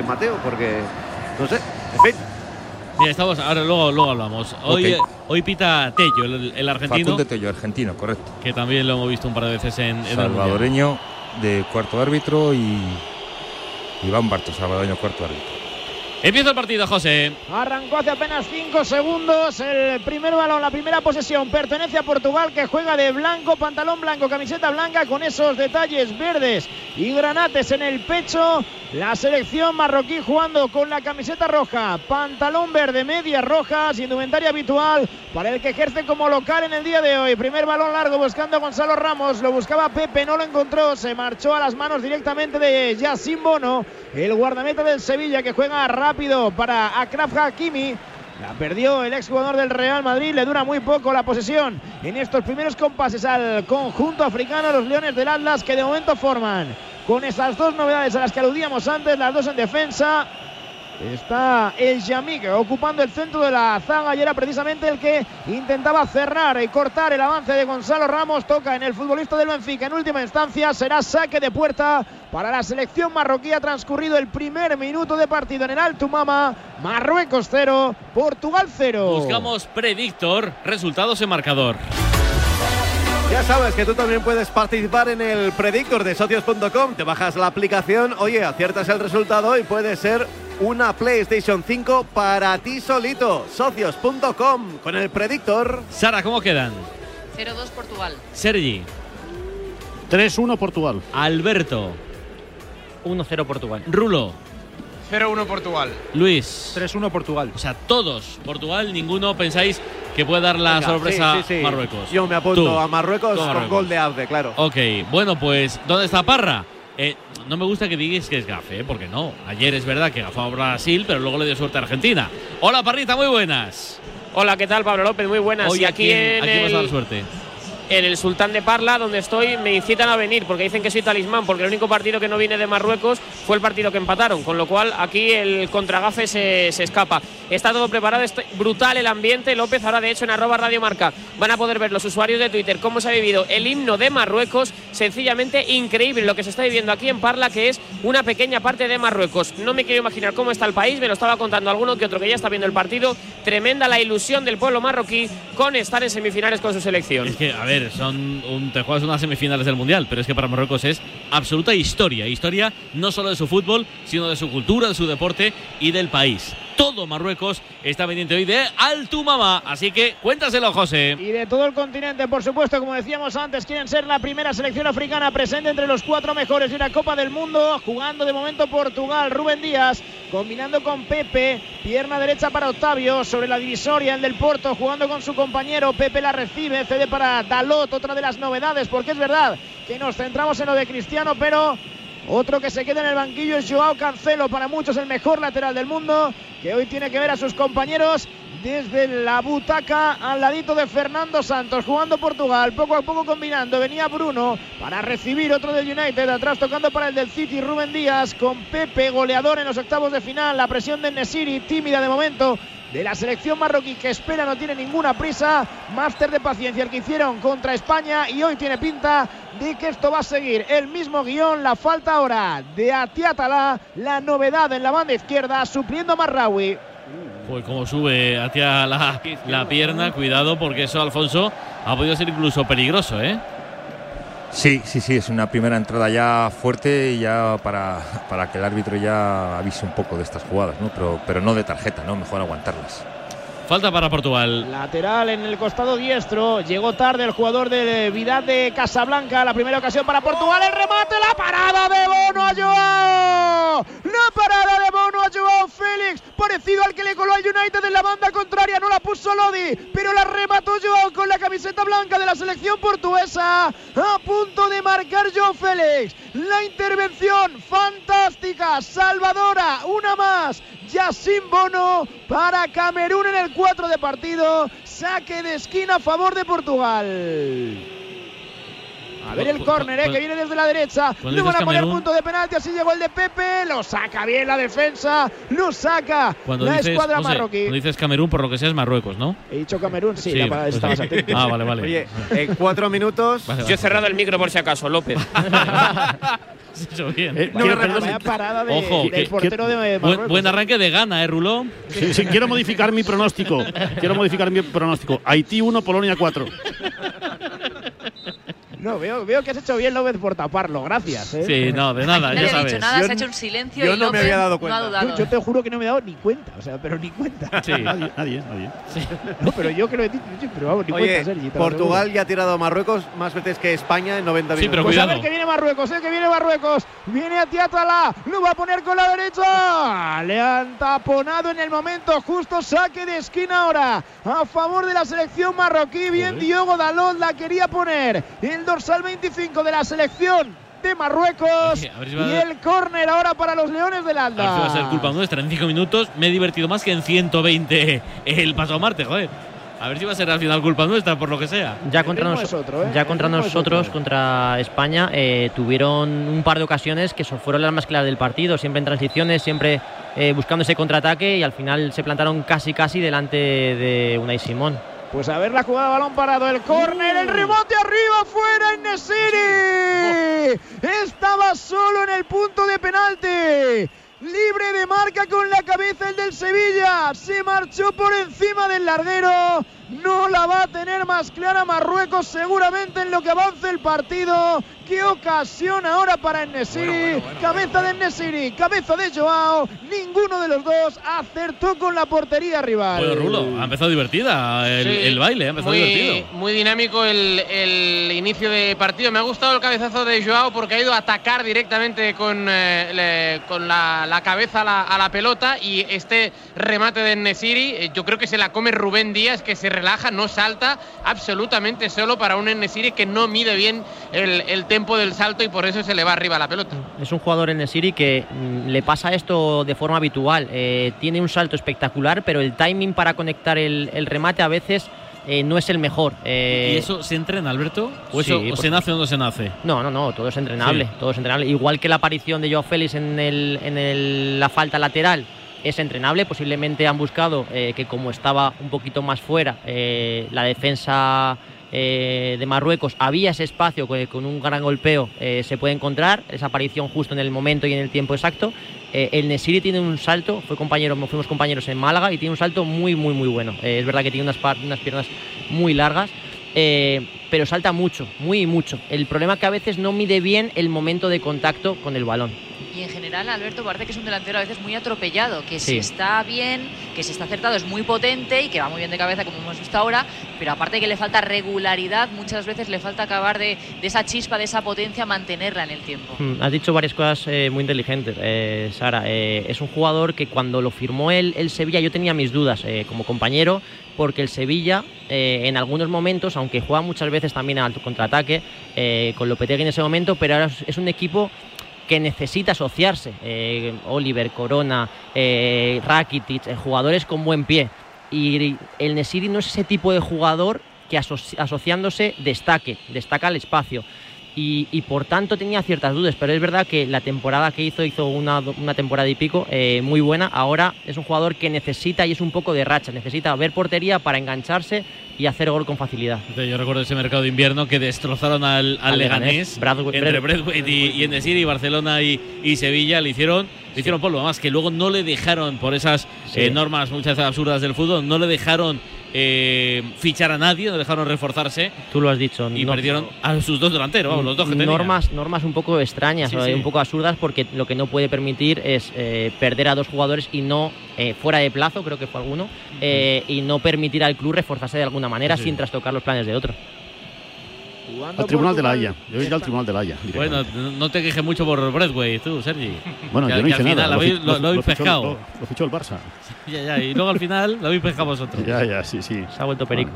Mateo, porque no sé, en fin. Mira, estamos, ahora luego, luego hablamos. Hoy, hoy pita Tello, el, el argentino, Facundo Tello, argentino, correcto. que también lo hemos visto un par de veces en. Salvadoreño de cuarto árbitro y Iván Bartos, salvadoreño cuarto árbitro. Empieza el partido, José. Arrancó hace apenas 5 segundos. El primer balón, la primera posesión pertenece a Portugal que juega de blanco, pantalón blanco, camiseta blanca con esos detalles verdes y granates en el pecho. La selección marroquí jugando con la camiseta roja, pantalón verde, medias rojas, indumentaria habitual para el que ejerce como local en el día de hoy. Primer balón largo buscando a Gonzalo Ramos, lo buscaba Pepe, no lo encontró, se marchó a las manos directamente de Yacine Bono, el guardameta del Sevilla que juega rápido para Akraf Hakimi. La perdió el exjugador del Real Madrid, le dura muy poco la posesión en estos primeros compases al conjunto africano, los Leones del Atlas, que de momento forman con esas dos novedades a las que aludíamos antes, las dos en defensa. Está el Yamik ocupando el centro de la zaga y era precisamente el que intentaba cerrar y cortar el avance de Gonzalo Ramos. Toca en el futbolista del Benfica. En última instancia será saque de puerta para la selección marroquí. Ha transcurrido el primer minuto de partido en el Alto Mama. Marruecos 0, Portugal 0. Buscamos predictor, resultados en marcador. Ya sabes que tú también puedes participar en el predictor de socios.com. Te bajas la aplicación, oye, aciertas el resultado y puede ser una PlayStation 5 para ti solito. Socios.com con el predictor. Sara, ¿cómo quedan? 0-2 Portugal. Sergi, 3-1 Portugal. Alberto, 1-0 Portugal. Rulo, 0-1 Portugal. Luis. 3-1 Portugal. O sea, todos, Portugal, ninguno pensáis que puede dar la Venga, sorpresa sí, sí, sí. Marruecos. Yo me apunto Tú. a Marruecos Tú con Marruecos. gol de Abde, claro. Ok, bueno, pues, ¿dónde está Parra? Eh, no me gusta que digáis que es gafe, ¿eh? porque no. Ayer es verdad que gafó a Brasil, pero luego le dio suerte a Argentina. Hola, Parrita, muy buenas. Hola, ¿qué tal? Pablo López, muy buenas. Hoy y ¿a aquí en, a quién vas a dar el, suerte? en el Sultán de Parla, donde estoy, me incitan a venir porque dicen que soy talismán, porque el único partido que no viene de Marruecos fue el partido que empataron, con lo cual aquí el contragafe se, se escapa. Está todo preparado, está brutal el ambiente. López, ahora de hecho en arroba Radio Marca van a poder ver los usuarios de Twitter cómo se ha vivido el himno de Marruecos. Sencillamente increíble lo que se está viviendo aquí en Parla, que es una pequeña parte de Marruecos. No me quiero imaginar cómo está el país, me lo estaba contando alguno que otro que ya está viendo el partido. Tremenda la ilusión del pueblo marroquí con estar en semifinales con su selección. Es que, a ver, son un, te juegas unas semifinales del Mundial, pero es que para Marruecos es absoluta historia. Historia no solo de su fútbol, sino de su cultura, de su deporte y del país. Todo Marruecos está pendiente hoy de Altumama. Así que cuéntaselo, José. Y de todo el continente, por supuesto, como decíamos antes, quieren ser la primera selección africana presente entre los cuatro mejores de una Copa del Mundo, jugando de momento Portugal, Rubén Díaz, combinando con Pepe, pierna derecha para Octavio, sobre la divisoria, el del Porto, jugando con su compañero, Pepe la recibe, cede para Dalot, otra de las novedades, porque es verdad que nos centramos en lo de Cristiano, pero otro que se queda en el banquillo es Joao Cancelo, para muchos el mejor lateral del mundo, que hoy tiene que ver a sus compañeros desde la butaca al ladito de Fernando Santos, jugando Portugal, poco a poco combinando. Venía Bruno para recibir otro del United, atrás tocando para el del City, Rubén Díaz, con Pepe, goleador en los octavos de final. La presión de Nesiri, tímida de momento. De la selección marroquí que espera, no tiene ninguna prisa. Máster de paciencia el que hicieron contra España y hoy tiene pinta de que esto va a seguir el mismo guion. La falta ahora de Atiatala, la novedad en la banda izquierda, supliendo a Marraui. Pues como sube hacia la, la pierna, cuidado porque eso, Alfonso, ha podido ser incluso peligroso, ¿eh? Sí, sí, sí, es una primera entrada ya fuerte y ya para, para que el árbitro ya avise un poco de estas jugadas, ¿no? Pero, pero no de tarjeta, ¿no? Mejor aguantarlas. Falta para Portugal. Lateral en el costado diestro. Llegó tarde el jugador de Vidal de Casablanca. La primera ocasión para Portugal. El remate, la parada de Bono a Joao. La parada de Bono a Joao Félix. Parecido al que le coló al United en la banda contraria. No la puso Lodi, pero la remató Joao con la camiseta blanca de la selección portuguesa. A punto de marcar Joao Félix. La intervención fantástica, salvadora. Una más. Yacine Bono para Camerún en el 4 de partido. Saque de esquina a favor de Portugal. A ver el córner, eh, que viene desde la derecha. No van a poner Camerún- punto de penalti, así llegó el de Pepe. Lo saca bien la defensa. Lo saca Cuando la dices, escuadra José, marroquí. cuando dices Camerún, por lo que sea, es Marruecos, ¿no? He dicho Camerún, sí, Sí, la pues estabas sí. atento. Ah, vale, vale. Oye, en cuatro minutos. Vale, Yo vale. he cerrado el micro por si acaso, López. Se ha hecho bien. Eh, Vaya, parada de, Ojo, del que- portero de Buen, Marruecos. buen arranque de gana, ¿eh, Ruló? sí, sí, quiero modificar mi pronóstico. Quiero modificar mi pronóstico. Haití 1, Polonia 4. No, veo, veo que has hecho bien López por taparlo. Gracias. ¿eh? Sí, no, de nada, Nadie ya ha dicho sabes. nada, Yo se ha hecho un silencio yo y no me había dado cuenta. Yo, yo te juro que no me he dado ni cuenta. O sea, pero ni cuenta. Sí. Nadie, nadie, nadie. No, pero yo que lo he dicho, sí, pero vamos, ni Oye, cuenta, Sergi. Portugal ya ha tirado a Marruecos más veces que España en 90 Sí, minutos. pero Pues a cuidado. ver que viene Marruecos, eh, que viene Marruecos. Viene a Tiatala, lo va a poner con la derecha. Le han taponado en el momento justo. Saque de esquina ahora a favor de la selección marroquí. Bien, Diogo Dalot la quería poner. El dorsal 25 de la selección de Marruecos. Oye, a ver si va a- y el córner ahora para los Leones del A ver si Alda. va a ser culpa nuestra. En 5 minutos me he divertido más que en 120 el paso a Marte, joder. A ver si va a ser al final culpa nuestra, por lo que sea. Ya contra, nos- otro, ¿eh? ya contra nosotros, otro. contra España, eh, tuvieron un par de ocasiones que so- fueron las más claras del partido, siempre en transiciones, siempre eh, buscando ese contraataque y al final se plantaron casi casi delante de Unai Simón. Pues a ver la jugada, balón parado, el córner, el rebote arriba, fuera en Nesiri. Estaba solo en el punto de penalti. Libre de marca con la cabeza el del Sevilla. Se marchó por encima del larguero. No la va a tener más clara Marruecos seguramente en lo que avance el partido. Qué ocasión ahora para Nesiri. cabeza de Nesiri, cabeza de Joao. Ninguno de los dos acertó con la portería rival. Bueno, Rulo, ha empezado divertida el, Sí, el baile, ha empezado muy, divertido. Muy dinámico el, el inicio de partido. Me ha gustado el cabezazo de Joao porque ha ido a atacar directamente con, eh, le- con la, la cabeza a la, a la pelota y este remate de Nesiri, eh, yo creo que se la come Rubén Díaz, que se relaja, no salta absolutamente solo para un Nesiri que no mide bien el, el tempo del salto y por eso se le va arriba la pelota. Es un jugador en el City que mm, le pasa esto de forma habitual. Eh, tiene un salto espectacular, pero el timing para conectar el, el remate a veces eh, no es el mejor. Eh, ¿Y eso se entrena, Alberto? ¿O, sí, eso, o por se nace o no se nace? No, no, no, todo es entrenable, Sí. todo es entrenable. Igual que la aparición de Joao Félix en, el, en el- la falta lateral es entrenable, posiblemente han buscado eh, que como estaba un poquito más fuera, eh, la defensa eh, de Marruecos, había ese espacio que con un gran golpeo se puede encontrar, esa aparición justo en el momento y en el tiempo exacto. El Nesiri tiene un salto, fue compañero, fuimos compañeros en Málaga y tiene un salto muy, muy, muy bueno. Es verdad que tiene unas, unas piernas muy largas, pero salta mucho, muy mucho. El problema es que a veces no mide bien el momento de contacto con el balón. Y en general, Alberto parece que es un delantero a veces muy atropellado, que si Sí. está bien, que si está acertado es muy potente y que va muy bien de cabeza, como hemos visto ahora, pero aparte que le falta regularidad, muchas veces le falta acabar de, de esa chispa, de esa potencia, mantenerla en el tiempo. Mm, Has dicho varias cosas eh, muy inteligentes, eh, Sara. Eh, es un jugador que cuando lo firmó el, el Sevilla yo tenía mis dudas como compañero, porque el Sevilla eh, en algunos momentos, aunque juega muchas veces también al contraataque, eh, con Lopetegui en ese momento, pero ahora es un equipo que necesita asociarse. Eh, Oliver, Corona, eh, Rakitic, eh, jugadores con buen pie. Y el Nesiri no es ese tipo de jugador que asoci- asociándose destaque, destaca el espacio. Y, por tanto tenía ciertas dudas, pero es verdad que la temporada que hizo, hizo una, una temporada y pico eh, muy buena. Ahora es un jugador que necesita, y es un poco de racha, necesita ver portería para engancharse y hacer gol con facilidad. Yo recuerdo ese mercado de invierno que destrozaron al, al Al Leganés, entre Brad- Braithwaite y, y Enesiri, y Barcelona y, y Sevilla le hicieron, le hicieron polvo. Además, que luego no le dejaron, por esas Sí. eh, normas muchas veces absurdas del fútbol, no le dejaron eh, fichar a nadie, no le dejaron reforzarse Tú lo has dicho. y no- perdieron a sus dos delanteros, vamos, los dos que tenían. normas, normas un poco extrañas, Sí, o, sí. un poco absurdas, porque lo que no puede permitir es eh, perder a dos jugadores y no eh, fuera de plazo, creo que fue alguno, y no permitir al club reforzarse de alguna manera Sí. sin trastocar los planes de otro. Al Tribunal de la. Haya. Yo iría al Tribunal de la Haya. Bueno, no te quejes mucho por Bradway, tú, Sergi. bueno, que- yo no hice al final nada. lo habéis- fi- lo- lo habéis fichó- pescado. Lo, lo fichó el Barça. Ya, ya, y luego al final lo habéis pescado vosotros. Ya, ya, sí, sí. Se ha vuelto perico.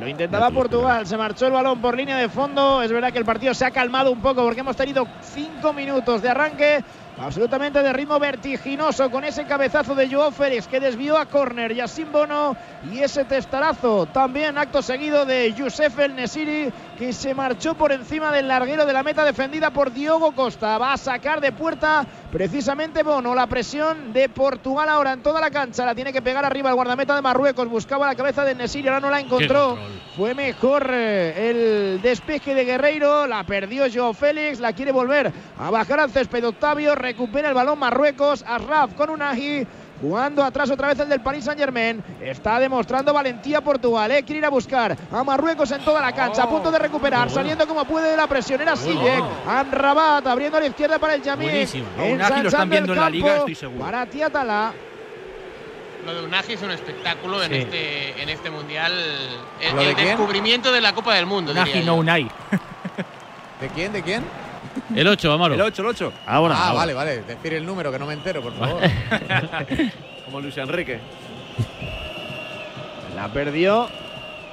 Lo intentaba Portugal, se marchó el balón por línea de fondo. Es verdad que el partido se ha calmado un poco porque hemos tenido cinco minutos de arranque absolutamente de ritmo vertiginoso con ese cabezazo de Joao Félix que desvió a córner y a Simbono. Y ese testarazo también acto seguido de Youssef El Nesiri que se marchó por encima del larguero de la meta defendida por Diogo Costa. Va a sacar de puerta precisamente Bono. La presión de Portugal ahora en toda la cancha. La tiene que pegar arriba el guardameta de Marruecos. Buscaba la cabeza de Nesiri, ahora no la encontró. Fue mejor eh, el despeje de Guerreiro. La perdió Joao Félix. La quiere volver a bajar al césped. Octavio recupera el balón Marruecos. Asraf con un aji. Jugando atrás otra vez el del Paris Saint Germain. Está demostrando valentía Portugal. ¿eh? Quiere ir a buscar a Marruecos en toda la cancha. A punto de recuperar. Saliendo como puede de la presión. Era Sillek. Anrabat abriendo a la izquierda para el Yamil. Buenísimo. A Unagi lo están viendo en la liga, estoy seguro. Para Tiatala. Lo de Unagi es un espectáculo en, este, en este mundial. El, ¿Lo de el quién? descubrimiento de la Copa del Mundo. Unagi, no. Unai. ¿De quién? ¿De quién? El 8, Amaro. El 8, el 8. Ahora, Ah, ahora. vale, vale. Decir el número, que no me entero, por favor. Como Luis Enrique. La perdió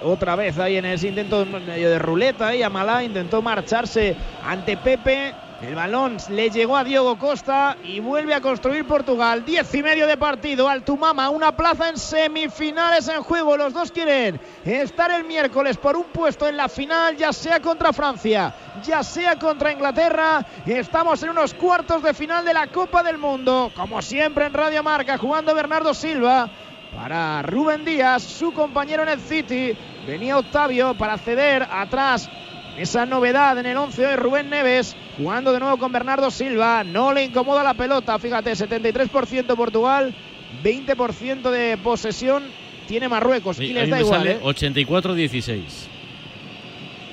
otra vez ahí en ese intento medio de ruleta. Y Amalá intentó marcharse ante Pepe. El balón le llegó a Diogo Costa y vuelve a construir Portugal. Diez y medio de partido. Altumama, una plaza en semifinales en juego. Los dos quieren estar el miércoles por un puesto en la final, ya sea contra Francia, ya sea contra Inglaterra. Estamos en unos cuartos de final de la Copa del Mundo. Como siempre en Radio Marca, jugando Bernardo Silva para Rubén Díaz, su compañero en el City. Venía Octavio para ceder atrás. Esa novedad en el 11 hoy Rubén Neves jugando de nuevo con Bernardo Silva. No le incomoda la pelota. Fíjate, 73% Portugal, 20% de posesión tiene Marruecos. Sí, y les da igual. sale ¿eh? 84-16.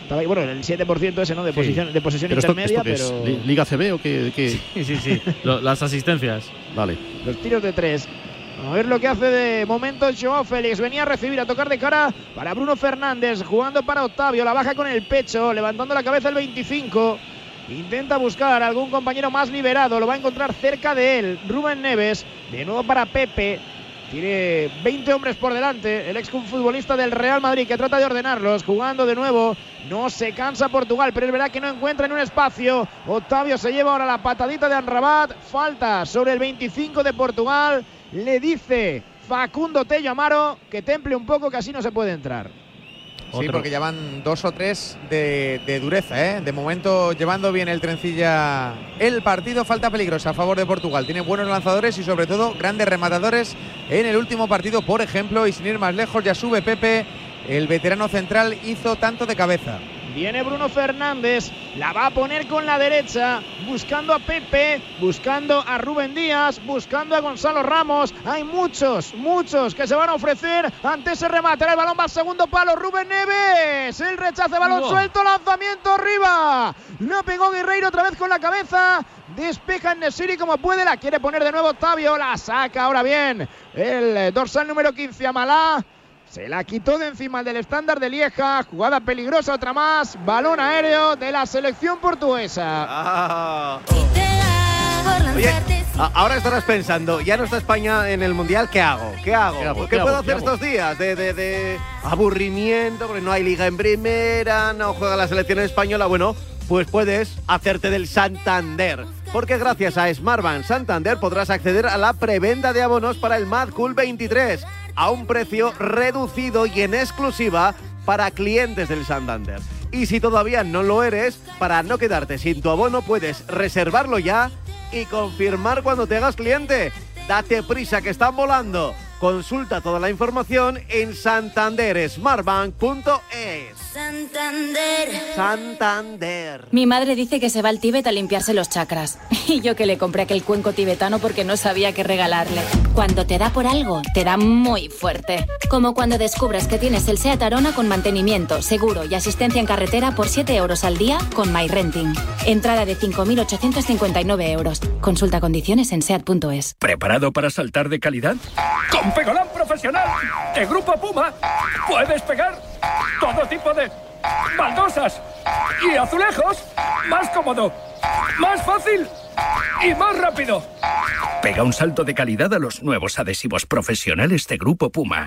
Estaba ahí, Bueno, el 7% ese, ¿no? De, Sí. posición, de posesión ¿Pero esto, intermedia, esto qué es? pero Li- ¿Liga CB o qué? qué? Sí, sí, sí. Lo- las asistencias. Vale. los tiros de tres. A ver lo que hace de momento Joao Félix. Venía a recibir, a tocar de cara para Bruno Fernández. Jugando para Octavio. La baja con el pecho. Levantando la cabeza el 25. Intenta buscar algún compañero más liberado. Lo va a encontrar cerca de él. Rubén Neves. De nuevo para Pepe. Tiene 20 hombres por delante. El ex futbolista del Real Madrid que trata de ordenarlos. Jugando de nuevo. No se cansa Portugal, pero es verdad que no encuentra en un espacio. Octavio se lleva ahora la patadita de Anrabat. Falta sobre el 25 de Portugal. Le dice Facundo Tello Amaro que temple un poco que así no se puede entrar. Sí, porque ya van dos o tres de, de dureza, ¿eh? De momento llevando bien el trencilla el partido. Falta peligrosa a favor de Portugal. Tiene buenos lanzadores y sobre todo grandes rematadores en el último partido, por ejemplo. Y sin ir más lejos, ya sube Pepe. El veterano central hizo tanto de cabeza. Viene Bruno Fernández, la va a poner con la derecha, buscando a Pepe, buscando a Rubén Díaz, buscando a Gonzalo Ramos. Hay muchos, muchos que se van a ofrecer ante ese remate. El balón va al segundo palo. Rubén Neves, el rechace, balón suelto, lanzamiento arriba. No pegó Guerreiro otra vez con la cabeza. Despeja en Nesiri como puede, la quiere poner de nuevo Octavio, la saca ahora bien. El dorsal número 15, Amalá. Se la quitó de encima el del estándar de Lieja. Jugada peligrosa, otra más. Balón aéreo de la selección portuguesa. Ah. Oye, ahora estarás pensando, ya no está España en el Mundial, ¿qué hago? ¿Qué hago? ¿Qué ¿Qué, hago? ¿Qué puedo hago? hacer ¿Qué hago? estos días? De, de- de aburrimiento, porque no hay liga en primera, no juega la selección española. Bueno, pues puedes hacerte del Santander. Porque gracias a Smartbank Santander podrás acceder a la preventa de abonos para el Mad Cool 23 a un precio reducido y en exclusiva para clientes del Santander. Y si todavía no lo eres, para no quedarte sin tu abono, puedes reservarlo ya y confirmar cuando te hagas cliente. Date prisa que están volando. Consulta toda la información en santandersmartbank.es. Santander. Santander. Mi madre dice que se va al Tíbet a limpiarse los chakras. Y yo que le compré aquel cuenco tibetano porque no sabía qué regalarle. Cuando te da por algo, te da muy fuerte. Como cuando descubres que tienes el SEAT Arona con mantenimiento, seguro y asistencia en carretera por 7 euros al día con MyRenting. Entrada de 5.859 euros. Consulta condiciones en SEAT.es. ¿Preparado para saltar de calidad? ¡Con Pegolán Profesional! ¡De Grupo Puma! ¡Puedes pegar todo tipo de baldosas y azulejos! ¡Más cómodo! ¡Más fácil! ¡Y más rápido! Pega un salto de calidad a los nuevos adhesivos profesionales de Grupo Puma.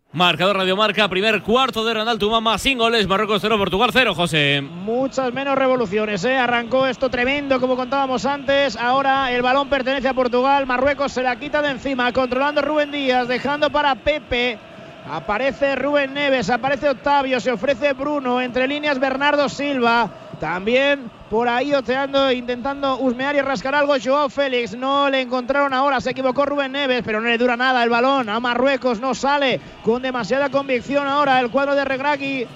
Marcador Radio Marca, primer cuarto de Ronald Tumama, sin goles, Marruecos 0, Portugal 0, José. Muchas menos revoluciones, ¿eh? Arrancó esto tremendo, como contábamos antes. Ahora el balón pertenece a Portugal, Marruecos se la quita de encima, controlando Rubén Díaz, dejando para Pepe. Aparece Rubén Neves, aparece Octavio, se ofrece Bruno, entre líneas Bernardo Silva. También por ahí oteando, intentando husmear y rascar algo Joao Félix. No le encontraron ahora, se equivocó Rubén Neves, pero no le dura nada el balón. A Marruecos no sale con demasiada convicción ahora el cuadro de Regragui.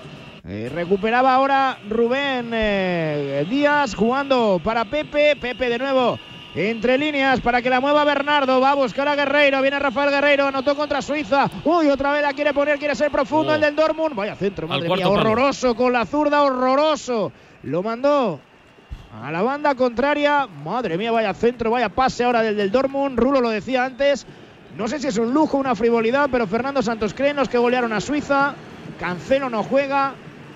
Eh, recuperaba ahora Rubén eh, Díaz jugando para Pepe. Pepe de nuevo entre líneas para que la mueva Bernardo. Va a buscar a Guerreiro. Viene Rafael Guerreiro. Anotó contra Suiza. Uy, otra vez la quiere poner. Quiere ser profundo Oh. el del Dortmund. Vaya centro, madre mía. palo. Horroroso con la zurda. Horroroso. Lo mandó a la banda contraria. Madre mía, vaya centro, vaya pase ahora del del Dortmund. Rulo lo decía antes. No sé si es un lujo, una frivolidad, pero Fernando Santos cree en los que golearon a Suiza. Cancelo no juega.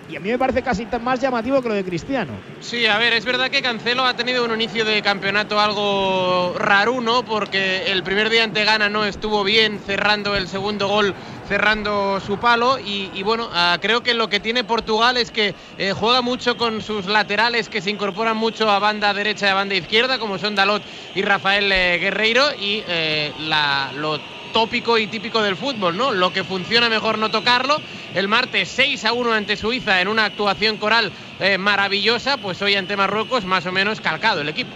Y a mí me parece casi más llamativo que lo de Cristiano. Sí, a ver, es verdad que Cancelo ha tenido un inicio de campeonato algo raruno, porque el primer día ante Ghana no estuvo bien cerrando el segundo gol, cerrando su palo. Y, y bueno, ah, creo que lo que tiene Portugal es que eh, juega mucho con sus laterales que se incorporan mucho a banda derecha y a banda izquierda, como son Dalot y Rafael eh, Guerreiro. Y eh, la, lo tópico y típico del fútbol, ¿no? Lo que funciona mejor no tocarlo. El martes 6 a 1 ante Suiza en una actuación coral eh, maravillosa, pues hoy ante Marruecos más o menos calcado el equipo.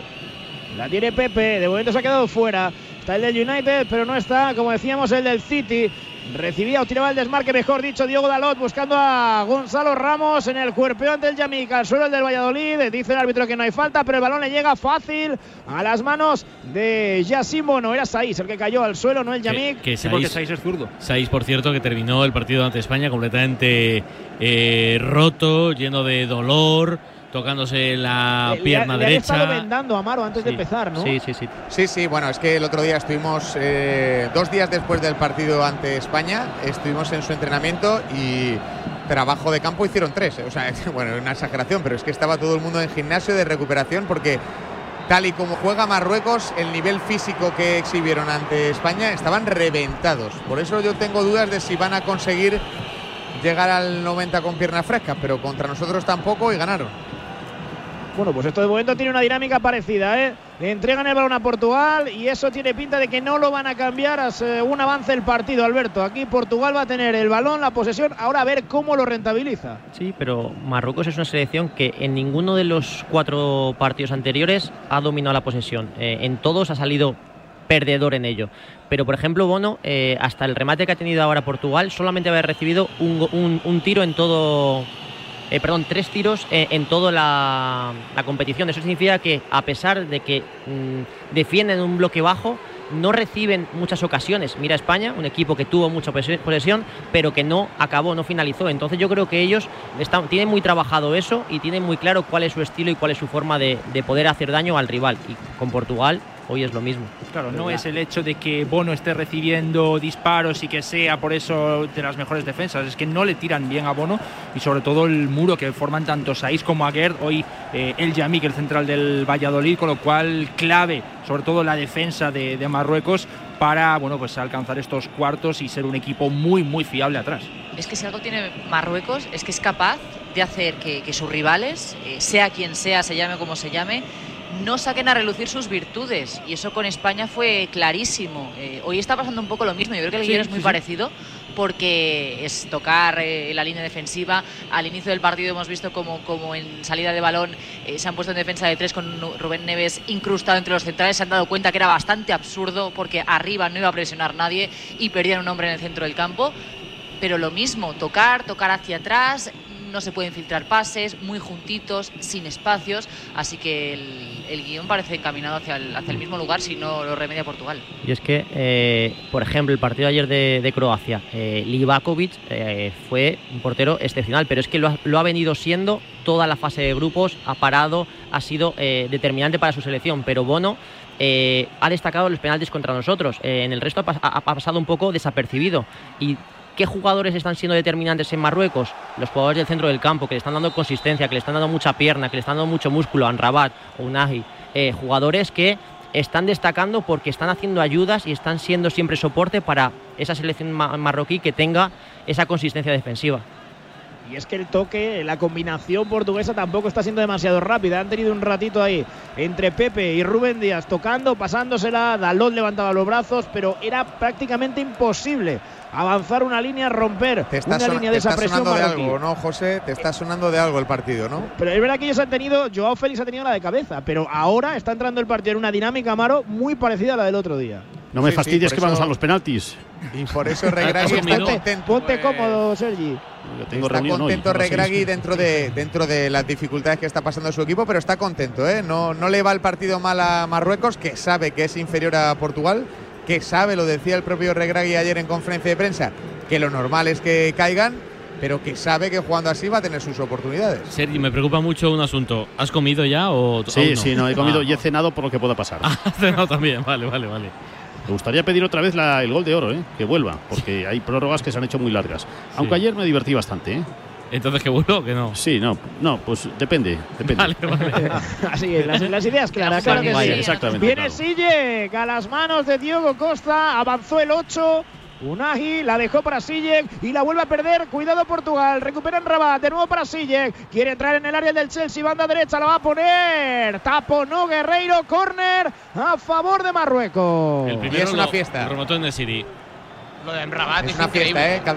La tiene Pepe, de momento se ha quedado fuera. Está el del United, pero no está, como decíamos, el del City. Recibía o tiraba el desmarque, mejor dicho, Diego Dalot buscando a Gonzalo Ramos en el cuerpeo ante el Yamik, al suelo el del Valladolid. Dice el árbitro que no hay falta, pero el balón le llega fácil a las manos de Yacine Bono. Era Saiz el que cayó al suelo, no el Yamik. Que Sí, porque Saiz- Saiz es zurdo. Saiz, por cierto, que terminó el partido ante España completamente eh, roto, lleno de dolor, tocándose la Le- le- pierna le estado derecha. vendando a Amaro antes de empezar, ¿no? Sí, sí, sí. Sí, sí, bueno, es que el otro día estuvimos, eh, dos días después del partido ante España, estuvimos en su entrenamiento y trabajo de campo hicieron tres. eh, O sea, es- bueno, es una exageración, pero es que estaba todo el mundo en gimnasio de recuperación porque tal y como juega Marruecos, el nivel físico que exhibieron ante España estaban reventados. Por eso yo tengo dudas de si van a conseguir llegar al 90 con piernas frescas, pero contra nosotros tampoco y ganaron. Bueno, pues esto de momento tiene una dinámica parecida, ¿eh? Le entregan el balón a Portugal y eso tiene pinta de que no lo van a cambiar a según avance el partido, Alberto. Aquí Portugal va a tener el balón, la posesión, ahora a ver cómo lo rentabiliza. Sí, pero Marruecos es una selección que en ninguno de los cuatro partidos anteriores ha dominado la posesión. Eh, en todos ha salido perdedor en ello. Pero, por ejemplo, Bono, eh, hasta el remate que ha tenido ahora Portugal, solamente había recibido un, un- un tiro en todo. Eh, perdón, tres tiros eh, en toda la, competición. Eso significa que, a pesar de que mm, defienden un bloque bajo, no reciben muchas ocasiones. Mira España, un equipo que tuvo mucha pose- posesión, pero que no acabó, no finalizó. Entonces yo creo que ellos tienen muy trabajado eso y tienen muy claro cuál es su estilo y cuál es su forma de, de poder hacer daño al rival. Y con Portugal hoy es lo mismo. Claro, no es el hecho de que Bono esté recibiendo disparos y que sea por eso de las mejores defensas, es que no le tiran bien a Bono y sobre todo el muro que forman tanto Saiz como Aguerd, hoy eh, el Yamik, el central del Valladolid, con lo cual clave sobre todo la defensa de, de Marruecos para bueno, pues alcanzar estos cuartos y ser un equipo muy muy fiable atrás. Es que si algo tiene Marruecos es que es capaz de hacer que, que sus rivales, eh, sea quien sea, se llame como se llame, no saquen a relucir sus virtudes. Y eso con España fue clarísimo. Eh, hoy está pasando un poco lo mismo. Yo creo que el Sí, guion es muy sí, parecido porque es tocar eh, la línea defensiva. Al inicio del partido hemos visto como, como en salida de balón eh, se han puesto en defensa de tres con Rubén Neves incrustado entre los centrales. Se han dado cuenta que era bastante absurdo porque arriba no iba a presionar nadie y perdían un hombre en el centro del campo pero lo mismo, tocar, tocar hacia atrás, no se pueden filtrar pases, muy juntitos, sin espacios, así que el, el guion parece encaminado hacia el, hacia el mismo lugar si no lo remedia Portugal. Y es que, eh, por ejemplo, el partido de ayer de, Croacia, eh, Livakovic eh, fue un portero excepcional, pero es que lo ha, lo ha venido siendo toda la fase de grupos, ha parado, ha sido eh, determinante para su selección, pero Bono eh, ha destacado los penaltis contra nosotros, en el resto ha, pas- ha- ha pasado un poco desapercibido. ¿Qué jugadores están siendo determinantes en Marruecos? Los jugadores del centro del campo, que le están dando consistencia, que le están dando mucha pierna, que le están dando mucho músculo, Anrabat Unagi. Eh, jugadores que están destacando porque están haciendo ayudas y están siendo siempre soporte para esa selección ma- marroquí que tenga esa consistencia defensiva. Y es que el toque, la combinación portuguesa tampoco está siendo demasiado rápida. Han tenido un ratito ahí entre Pepe y Rubén Díaz tocando, pasándosela. Dalot levantaba los brazos, pero era prácticamente imposible avanzar una línea, romper Te está, una línea te de está esa presión sonando de algo, ¿no, José? Te está sonando de algo el partido, ¿no? Pero es verdad que ellos han tenido, Joao Félix ha tenido la de cabeza, pero ahora está entrando el partido en una dinámica, Maro, muy parecida a la del otro día. No me Sí, sí, fastidies por que vamos eso- a los penaltis. Y por eso Regragui está contento. ponte cómodo, Sergi. Yo tengo está hoy, contento las Regragui seis. dentro de, dentro de las dificultades que está pasando su equipo, pero está contento, ¿eh? No, no le va el partido mal a Marruecos, que sabe que es inferior a Portugal, que sabe, lo decía el propio Regragui ayer en conferencia de prensa, que lo normal es que caigan, pero que sabe que jugando así va a tener sus oportunidades. Sergi, me preocupa mucho un asunto. ¿Has comido ya o Sí, aún sí, no, he comido Ah, y he cenado por lo que pueda pasar. has cenado también, vale, vale, vale. Me gustaría pedir otra vez la- el gol de oro, ¿eh? que vuelva, porque hay prórrogas que se han hecho muy largas. Aunque ayer me divertí bastante. ¿eh? Entonces, ¿que vuelvo o que no? Sí, no, no, pues depende, depende. Vale, vale. Así es, las, las ideas claras, claro que Vaya, sí. exactamente, Viene claro. Sillek a las manos de Diogo Costa, avanzó el 8. Unagi la dejó para Sillek y la vuelve a perder. Cuidado Portugal, recuperan Rabat, de nuevo para Sillek. Quiere entrar en el área del Chelsea, banda derecha, la va a poner. Taponó Guerreiro, córner a favor de Marruecos. El primero es una lo- fiesta. lo remató en el City. Lo de Amrabat Es es, una increíble. fiesta, ¿eh?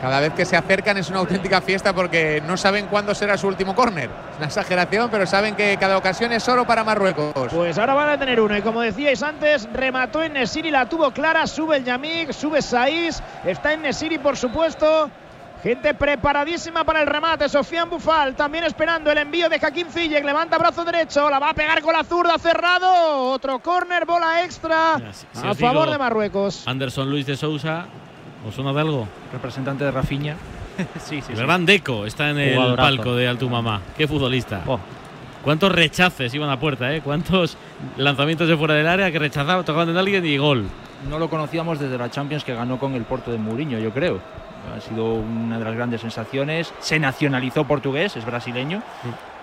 Cada, vez que se acercan es una auténtica fiesta porque no saben cuándo será su último córner. Es una exageración, pero saben que cada ocasión es oro para Marruecos. Pues ahora van a tener uno. Y como decíais antes, remató en Nesiri, la tuvo clara. Sube el Yamik, sube Saiz. Está en Nesiri, por supuesto. Gente preparadísima para el remate. Sofian Bufal también esperando el envío de Hakim Ziyech. Levanta brazo derecho. La va a pegar con la zurda cerrado. Otro córner, bola extra si- si a favor digo- de Marruecos. Anderson Luis de Sousa, ¿os suena de algo? Representante de Rafinha. sí, sí, El sí. gran Deco está en el palco de Altumamá. Qué futbolista. Oh. ¿Cuántos rechaces iban a puerta, eh? ¿Cuántos lanzamientos de fuera del área que rechazaba, tocaban en alguien y gol? No lo conocíamos desde la Champions que ganó con el Porto de Mourinho, yo creo. Ha sido una de las grandes sensaciones. Se nacionalizó portugués, es brasileño,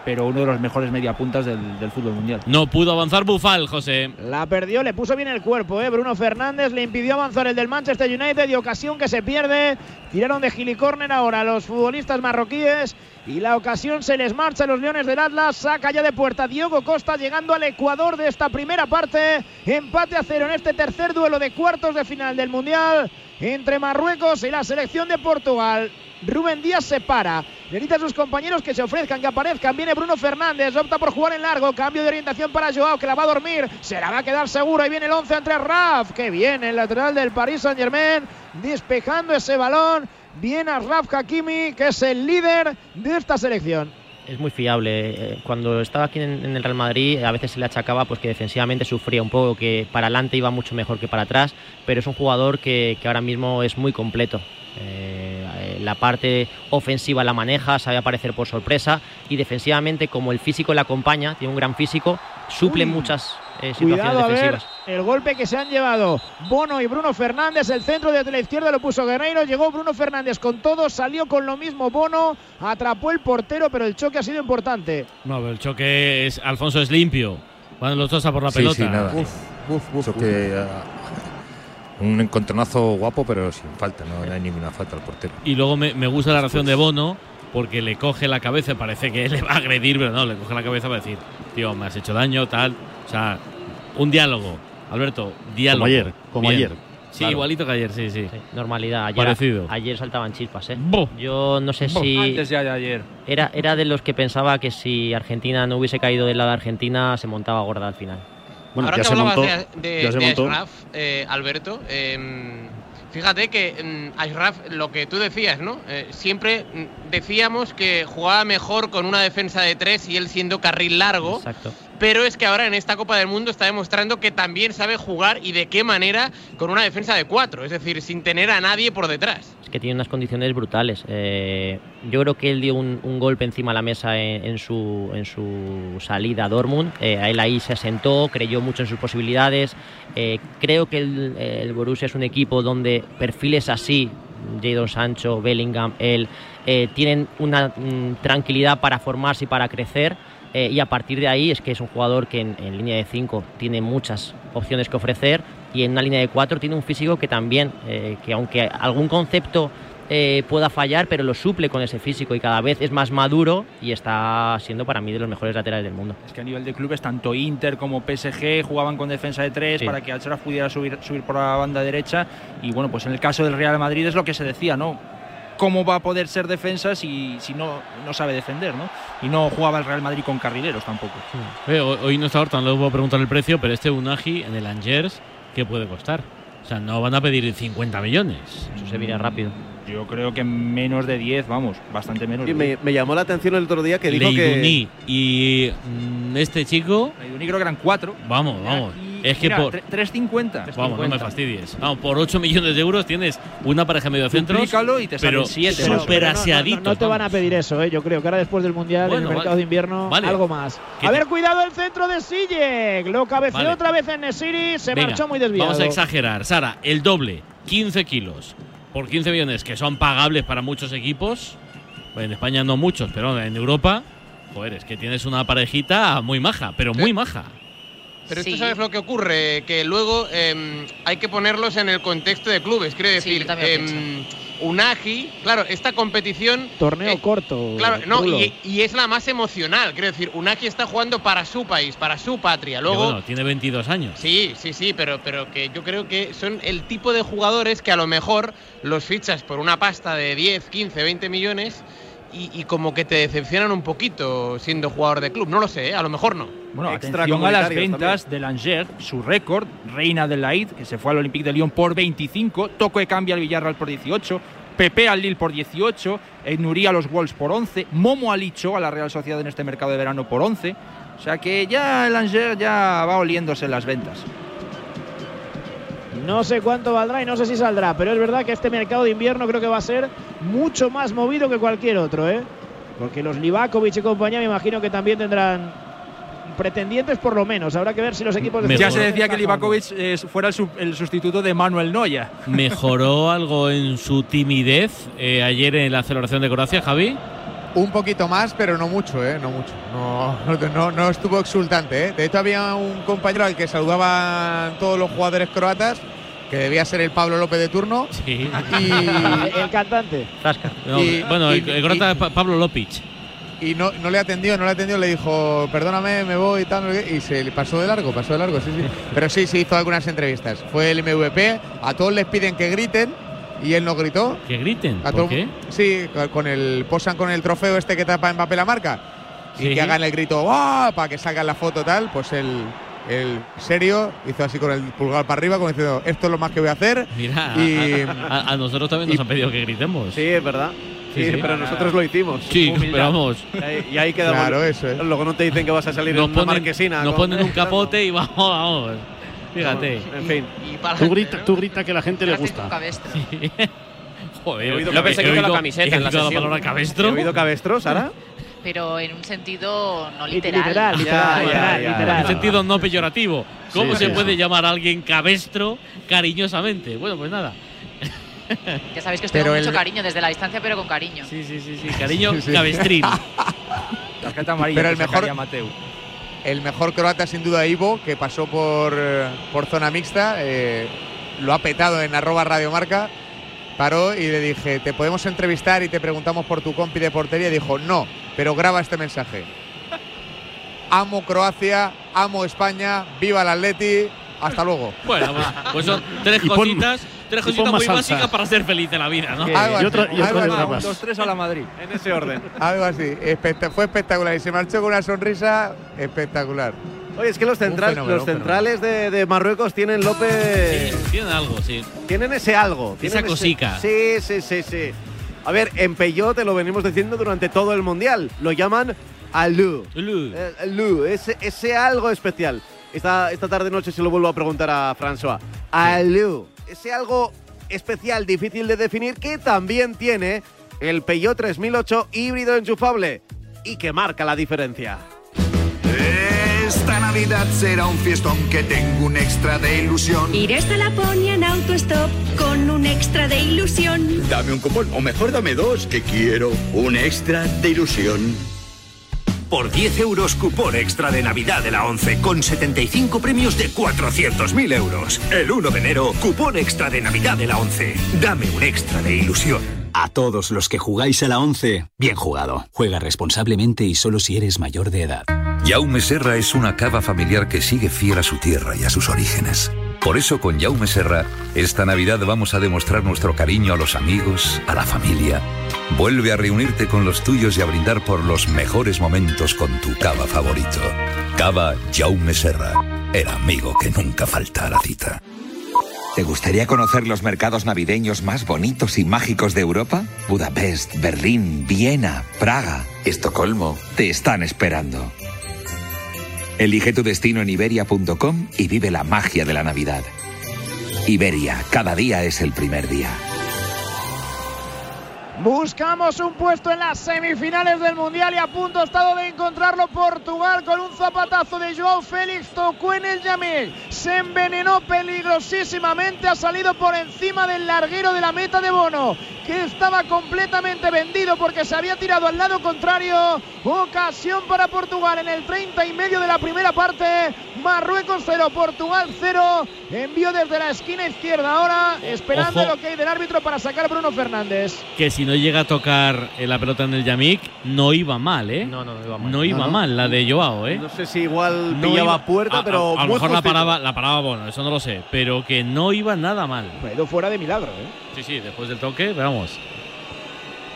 pero uno de los mejores mediapuntas del, del fútbol mundial. No pudo avanzar Bufal, José. La perdió, le puso bien el cuerpo, ¿eh? Bruno Fernández le impidió avanzar el del Manchester United y ocasión que se pierde. Tiraron de gilicórner ahora los futbolistas marroquíes y la ocasión se les marcha a los Leones del Atlas. Saca ya de puerta Diogo Costa llegando al Ecuador de esta primera parte. Empate a cero en este tercer duelo de cuartos de final del Mundial entre Marruecos y la selección de Portugal. Rubén Díaz se para. Necesita a sus compañeros que se ofrezcan, que aparezcan. Viene Bruno Fernández, opta por jugar en largo. Cambio de orientación para Joao, que la va a dormir. Se la va a quedar seguro. Ahí viene el 11 entre Raf. Que viene el lateral del Paris Saint Germain. Despejando ese balón. Viene a Raf Hakimi, que es el líder de esta selección. Es muy fiable. Cuando estaba aquí en, el Real Madrid, a veces se le achacaba pues, que defensivamente sufría un poco, que para adelante iba mucho mejor que para atrás, pero es un jugador que, ahora mismo es muy completo. Eh, la parte ofensiva la maneja, sabe aparecer por sorpresa y defensivamente, como el físico le acompaña, tiene un gran físico, suple Uy. muchas eh, situaciones Cuidado a ver defensivas. el golpe que se han llevado Bono y Bruno Fernández. El centro desde la izquierda lo puso Guerreiro. Llegó Bruno Fernández con todo. Salió con lo mismo Bono. Atrapó el portero, pero el choque ha sido importante. No, pero el choque es. Alfonso es limpio. Van los dos a por la Sí, pelota. sí, nada. Uf, uf, uf, Eso uf. Un encontronazo guapo, pero sin falta, no, no hay ninguna falta al portero. Y luego me, me gusta la reacción de Bono porque le coge la cabeza, parece que le va a agredir, pero no, le coge la cabeza para decir, tío, me has hecho daño, tal. O sea, un diálogo. Alberto, diálogo. Como ayer, como Bien. ayer. Sí, Claro. igualito que ayer, sí, sí. Sí, normalidad. Ayer, Parecido. ayer saltaban chispas. ¿eh? Bo. Yo no sé Bo. si. Antes ya de ayer. Era, era de los que pensaba que si Argentina no hubiese caído del lado de Argentina, se montaba gorda al final. Bueno, Ahora ya que se hablabas montó. de, de, ya se de montó. Ashraf, eh, Alberto, eh, fíjate que mm, Ashraf, lo que tú decías, ¿no? Eh, siempre mm, decíamos que jugaba mejor con una defensa de tres y él siendo carril largo. Exacto. Pero es que ahora en esta Copa del Mundo está demostrando que también sabe jugar y de qué manera con una defensa de cuatro, es decir, sin tener a nadie por detrás. Es que tiene unas condiciones brutales. Eh, yo creo que él dio un, golpe encima de la mesa en, su, en su salida a Dortmund. Eh, él ahí se asentó, creyó mucho en sus posibilidades. Eh, creo que el, el Borussia es un equipo donde perfiles así Jadon Sancho, Bellingham, él, eh, tienen una mm, tranquilidad para formarse y para crecer. Eh, y a partir de ahí es que es un jugador que en, en línea de 5 tiene muchas opciones que ofrecer y en una línea de 4 tiene un físico que también, eh, que aunque algún concepto eh, pueda fallar, pero lo suple con ese físico y cada vez es más maduro y está siendo para mí de los mejores laterales del mundo. Es que a nivel de clubes, tanto Inter como PSG jugaban con defensa de tres Sí. para que Alcaraz pudiera subir, subir por la banda derecha. Y bueno, pues en el caso del Real Madrid es lo que se decía, ¿no? ¿Cómo va a poder ser defensa si, si no, no sabe defender, ¿no? Y no jugaba el Real Madrid con carrileros tampoco. Eh, hoy no está Horta, no le puedo preguntar el precio, pero este Unagi en el Angers, ¿qué puede costar? O sea, no van a pedir 50 millones. Eso se mira rápido. Yo creo que menos de 10, vamos, bastante menos. Y me, me llamó la atención el otro día que dijo que. Leiduní y mm, este chico. Leiduní creo que eran 4. Vamos, vamos. Es que Mira, por. tre- 3.50. Vamos, no me fastidies. Vamos, por 8 millones de euros tienes una pareja medio centros. Duplícalo y te salen pero siete, súper más o menos. aseaditos. No te van a pedir eso, ¿eh? yo creo que ahora después del Mundial, en Bueno, el mercado vale. de invierno, Vale. algo más. A te- ver, cuidado el centro de Sillek. Lo cabeceó Vale. otra vez en Nesiri, se Venga, marchó muy desviado. Vamos a exagerar. Sara, el doble, 15 kilos, por 15 millones, que son pagables para muchos equipos. En España no muchos, pero en Europa, joder, es que tienes una parejita muy maja, pero muy maja. Pero Sí. tú sabes lo que ocurre, que luego em, hay que ponerlos en el contexto de clubes. Quiero Sí, decir, em, Unagi, claro, esta competición. Torneo eh, corto. Claro, no, y, y es la más emocional. Quiero decir, Unagi está jugando para su país, para su patria. Luego, bueno, tiene 22 años. Sí, sí, sí, pero, pero que yo creo que son el tipo de jugadores que a lo mejor los fichas por una pasta de 10, 15, 20 millones y, y como que te decepcionan un poquito siendo jugador de club. No lo sé, ¿eh? a lo mejor no. Bueno, atención a las ventas del Angers, su récord, Reina del Laid, que se fue al Olympique de Lyon por 25, Toco de cambio al Villarreal por 18, Pepe al Lille por 18, Nurí a los Wolves por 11, Momo al Licho a la Real Sociedad en este mercado de verano por 11. O sea que ya el Angers ya va oliéndose las ventas. No sé cuánto valdrá y no sé si saldrá, pero es verdad que este mercado de invierno creo que va a ser mucho más movido que cualquier otro, ¿eh? Porque los Livakovic y compañía me imagino que también tendrán pretendientes por lo menos. Habrá que ver si los equipos de Ya se decía que. Livakovic eh, fuera el, sub- el sustituto de Manuel Noya. ¿Mejoró algo en su timidez eh, ayer en la celebración de Croacia, Javi? Un poquito más, pero no mucho, ¿eh? No mucho. No, no, no estuvo exultante, ¿eh? De hecho, había un compañero al que saludaban todos los jugadores croatas, que debía ser el Pablo López de turno. Sí. Y, El cantante. No, Y- bueno, el, y- el croata es Pa- Pablo Lopic. y no, no le atendió, no le atendió, le dijo, perdóname, me voy y tal, no sé qué", y se le pasó de largo, pasó de largo, sí, sí. Pero sí, sí hizo algunas entrevistas. Fue el MVP, a todos les piden que griten y él no gritó. Que griten. A ¿Por qué? Sí, con el posan con el trofeo este que tapa Mbappé la marca y Sí. que hagan el grito ¡Ah! para que salgan la foto tal, pues el, el serio hizo así con el pulgar para arriba como diciendo esto es lo más que voy a hacer Mira, y a, a- a nosotros también nos han pedido que gritemos. Sí, es verdad. Sí, Sí, sí. pero nosotros lo hicimos. Sí, pero vamos. Y ahí, y quedamos. Claro, eso es. Luego no te dicen que vas a salir Nos en una ponen, marquesina. nos con- ponen un capote y vamos, vamos. Fíjate. En fin. Y para Tú grita, tú grita que la gente le gusta. Joder, He oído pensé que he con la oído- camiseta he en la oído la sesión. palabra ¿He cabestro. oído cabestro, Sara? Pero en un sentido no Literal, literal. literal, Ya, ya, literal, ya. literal. En sentido no peyorativo. ¿Cómo Sí, se sí, puede sí. llamar a alguien cabestro cariñosamente? Bueno, pues nada. Ya sabéis que os tengo el- mucho cariño desde la distancia, pero con cariño. Sí, sí, sí, sí. Cariño Sí, sí. cabestril. Tarjeta amarilla. Pero el mejor- Mateu. El mejor croata sin duda Ivo que pasó por, eh, por zona mixta eh, lo ha petado en arroba radiomarca paró y le dije te podemos entrevistar y te preguntamos por tu compi de portería y dijo no pero graba este mensaje. Amo Croacia amo España viva el Atleti hasta luego. Bueno, pues, pues son tres Y pon- cositas, tres cositas más muy salsa. básicas para ser feliz en la vida, ¿no? Algo Y otra, así, y otra algo de así. dramas. 2-3 a la Madrid. En ese orden. algo así Espect- fue espectacular y se marchó con una sonrisa espectacular Oye, es que los, central- fenómeno, los centrales de, de Marruecos tienen López. Sí, tienen algo, sí. Tienen ese algo. Esa tienen ese- cosica. Sí, sí, sí, sí. A ver, en Peyot te lo venimos diciendo durante todo el mundial. Lo llaman Alou. Ulu. Eh, Alou, ese, ese algo especial. Esta, esta tarde noche se lo vuelvo a preguntar a François. Alou, ese algo especial, difícil de definir, que también tiene el Peugeot 3008 híbrido enchufable y que marca la diferencia. Esta Navidad será un fiestón que tengo un extra de ilusión. Iré hasta Laponia en autostop con un extra de ilusión. Dame un cupón, o mejor dame dos, que quiero un extra de ilusión. Por 10 euros, cupón extra de Navidad de la 11, con 75 premios de 400.000 euros. El 1 de enero, cupón extra de Navidad de la 11. Dame un extra de ilusión. A todos los que jugáis a la 11, bien jugado. Juega responsablemente y solo si eres mayor de edad. Jaume Serra es una cava familiar que sigue fiel a su tierra y a sus orígenes. Por eso con Jaume Serra, esta Navidad vamos a demostrar nuestro cariño a los amigos, a la familia. Vuelve a reunirte con los tuyos y a brindar por los mejores momentos con tu cava favorito. Cava Jaume Serra, el amigo que nunca falta a la cita. ¿Te gustaría conocer los mercados navideños más bonitos y mágicos de Europa? Budapest, Berlín, Viena, Praga, Estocolmo. Te están esperando. Elige tu destino en iberia.com y vive la magia de la Navidad. Iberia, cada día es el primer día. Buscamos un puesto en las semifinales del Mundial y a punto ha estado de encontrarlo Portugal con un zapatazo de Joao Félix, tocó en el Yamil, se envenenó peligrosísimamente, ha salido por encima del larguero de la meta de Bono, que estaba completamente vendido porque se había tirado al lado contrario. Ocasión para Portugal en el 30 y medio de la primera parte. Marruecos 0, Portugal 0. Envío desde la esquina izquierda ahora, esperando Ojo. lo que hay del árbitro para sacar Bruno Fernández. Que si no llega a tocar eh, la pelota en el Yamik, no iba mal, ¿eh? No, no, iba mal. No iba No, no. mal la de Joao, ¿eh? No sé si igual No pillaba iba- puerta, a- pero A, a lo mejor la paraba, la paraba bueno, eso no lo sé. Pero que no iba nada mal. Pero fuera de milagro, ¿eh? Sí, sí, después del toque, vamos.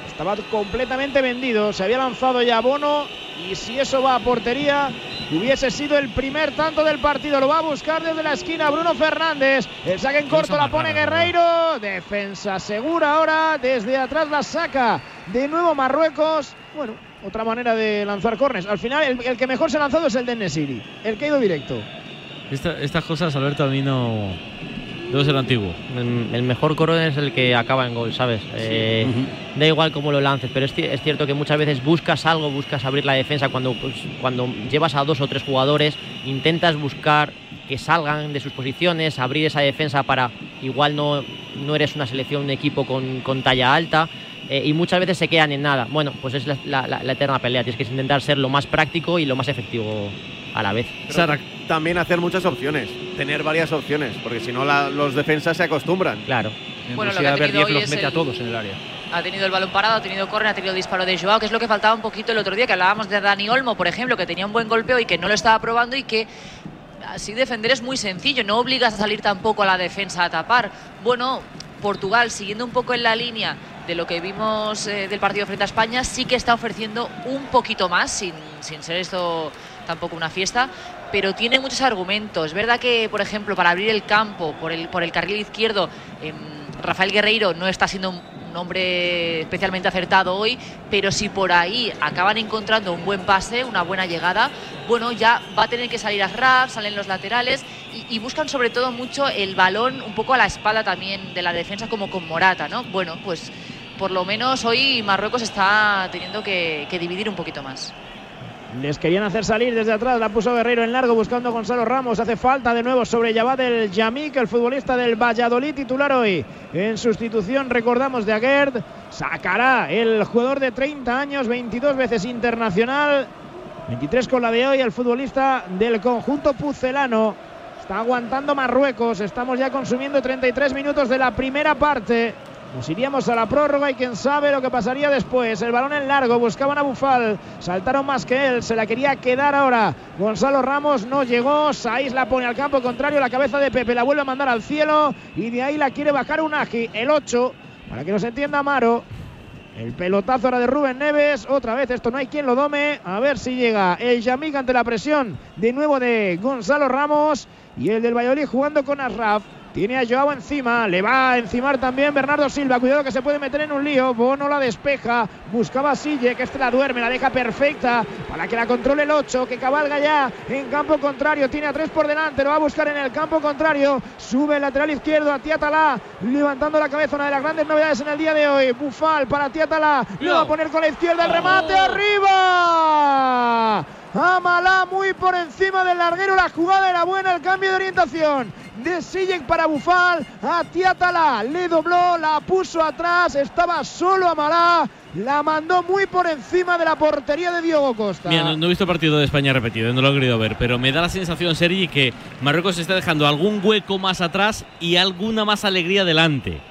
Estaba completamente vendido, se había lanzado ya Bono y si eso va a portería hubiese sido el primer tanto del partido. Lo va a buscar desde la esquina Bruno Fernández. El saque en corto la pone Guerreiro. Defensa segura ahora. Desde atrás la saca de nuevo Marruecos. Bueno, otra manera de lanzar cornes. Al final el, el que mejor se ha lanzado es el de Nesiri. El que ha ido directo. Esta- estas cosas, Alberto, a mí no. Debo ser antiguo. El, el mejor coro es el que acaba en gol, ¿sabes? Eh, Da igual cómo lo lances, pero es, ci- es cierto que muchas veces buscas algo, buscas abrir la defensa cuando, pues, cuando llevas a dos o tres jugadores, intentas buscar que salgan de sus posiciones, abrir esa defensa para igual no, no eres una selección, un equipo con, con talla alta. eh, y muchas veces se quedan en nada. Bueno, pues es la, la- la- la eterna pelea. Tienes que intentar ser lo más práctico y lo más efectivo a la vez. Pero también hacer muchas opciones, tener varias opciones, porque si no los defensas se acostumbran. Claro. Bueno, lo que ha tenido hoy es el- en el área. Ha tenido el balón parado, ha tenido córner, ha tenido el disparo de Joao, que es lo que faltaba un poquito el otro día, que hablábamos de Dani Olmo, por ejemplo, que tenía un buen golpeo y que no lo estaba probando y que así defender es muy sencillo, no obligas a salir tampoco a la defensa a tapar. Bueno, Portugal, siguiendo un poco en la línea de lo que vimos eh, del partido frente a España, sí que está ofreciendo un poquito más, sin, sin ser esto tampoco una fiesta, pero tiene muchos argumentos. Es verdad que, por ejemplo, para abrir el campo por el, por el carril izquierdo, em, Rafael Guerreiro no está siendo un hombre especialmente acertado hoy, pero si por ahí acaban encontrando un buen pase, una buena llegada, bueno, ya va a tener que salir a Raf, salen los laterales y, buscan sobre todo mucho el balón un poco a la espalda también de la defensa como con Morata, ¿no? Bueno, pues por lo menos hoy Marruecos está teniendo que dividir un poquito más. Les querían hacer salir desde atrás, la puso Guerreiro en largo buscando a Gonzalo Ramos. Hace falta de nuevo sobre Yabad el Yamik, el futbolista del Valladolid titular hoy. En sustitución, recordamos de Aguerd, sacará el jugador de 30 años, 22 veces internacional, 23 con la de hoy, el futbolista del conjunto pucelano. Está aguantando Marruecos, estamos ya consumiendo 33 minutos de la primera parte. Nos iríamos a la prórroga y quién sabe lo que pasaría después. El balón en largo, buscaban a Bufal, saltaron más que él, se la quería quedar ahora. Gonzalo Ramos no llegó, Saiz la pone al campo contrario, la cabeza de Pepe la vuelve a mandar al cielo y de ahí la quiere bajar Unagi, el 8, para que nos entienda Amaro. El pelotazo ahora de Rubén Neves. Otra vez, esto no hay quien lo dome. A ver si llega el Yamik ante la presión de nuevo de Gonzalo Ramos. Y el del Valladolid jugando con Asraf. Tiene a Joao encima, le va a encimar también Bernardo Silva. Cuidado que se puede meter en un lío. Bono la despeja. Buscaba a Sille, que este la duerme, la deja perfecta para que la controle el 8, que cabalga ya en campo contrario. Tiene a tres por delante, lo va a buscar en el campo contrario. Sube el lateral izquierdo a Tiatalá, levantando la cabeza. Una de las grandes novedades en el día de hoy. Bufal para Tiatalá, lo va a poner con la izquierda el remate arriba. A Malá muy por encima del larguero. La jugada era buena, el cambio de orientación de Sillek para Bufal. A Tiatala le dobló, la puso atrás, estaba solo a Malá. La mandó muy por encima de la portería de Diogo Costa. Mira, no, no he visto el partido de España repetido, no lo he querido ver, pero me da la sensación, Sergi, que Marruecos está dejando algún hueco más atrás y alguna más alegría delante.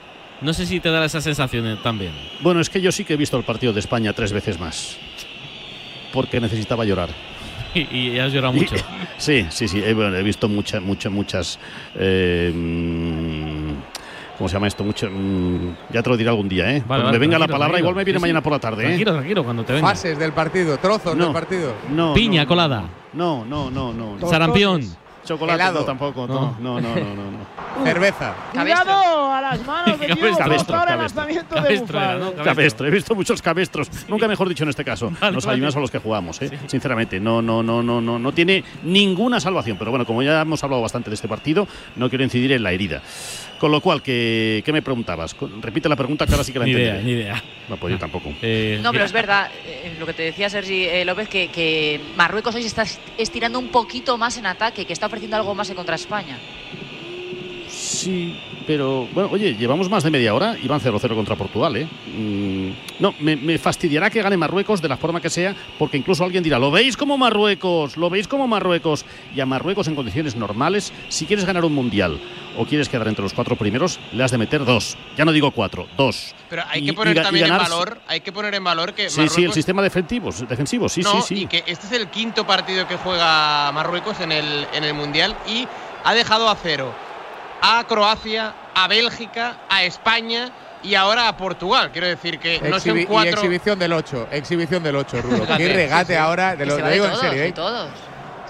No sé si te da esa sensación eh, también. Bueno, es que yo sí que he visto el partido de España tres veces más. Porque necesitaba llorar. Y, y has llorado mucho. Sí, sí, sí. He, bueno, he visto muchas, muchas, muchas. eh, mm, ¿Cómo se llama esto? Mucho, mm, ya te lo diré algún día, ¿eh? Cuando vale, me venga la palabra, tranquilo. igual me viene Sí, sí. mañana por la tarde, ¿eh? Tranquilo, tranquilo, cuando te venga. Fases del partido, trozos No. del partido. No, Piña no, colada. No, no, no, no. no. Sarampión. Chocolate Helado. no, tampoco. No, no, no, no, no. no. Cerveza. Cuidado a las manos de Cabestro, Costa. Ahora el cabestro. lanzamiento de Cabestro era, Bufal. ¿no? Cabestro, he visto muchos cabestros. Nunca mejor dicho en este caso. Vale, ayunas son los que jugamos, ¿eh? sinceramente. No, no, no, no, no, no tiene ninguna salvación. Pero bueno, como ya hemos hablado bastante de este partido, no quiero incidir en la herida. Con lo cual, ¿qué, qué me preguntabas? Repite la pregunta que ahora sí que la Ni idea, ni idea. No, pues yo tampoco. Eh, No, pero mira, es verdad, eh, lo que te decía Sergi eh, López, que, que Marruecos hoy se está estirando un poquito más en ataque, que está ofreciendo algo más en contra España. Sí, pero bueno, oye, llevamos más de media hora y van 0-0 contra Portugal, ¿eh? Mm, no, me, me fastidiará que gane Marruecos de la forma que sea, porque incluso alguien dirá, ¿lo veis como Marruecos? ¿Lo veis como Marruecos? Y a Marruecos en condiciones normales, si quieres ganar un mundial o quieres quedar entre los cuatro primeros, le has de meter dos. Ya no digo cuatro, dos. Pero hay que poner y también en ganar- valor, hay que poner en valor que Sí, sí, el sistema defensivo, defensivo, sí, no, sí, sí. y que este es el quinto partido que juega Marruecos en el, en el Mundial y ha dejado a cero a Croacia, a Bélgica, a España y ahora a Portugal. Quiero decir que no son Exhibi- y cuatro. exhibición del 8. Exhibición del 8, Rulo. Qué regate sí, sí. ahora. De Que lo, se lo digo en todos, serio, de ¿eh? todos.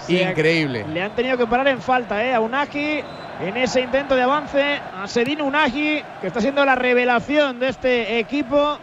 Increíble. Le han tenido que parar en falta ¿eh? a Unagi en ese intento de avance. A Sedin Unagi, que está siendo la revelación de este equipo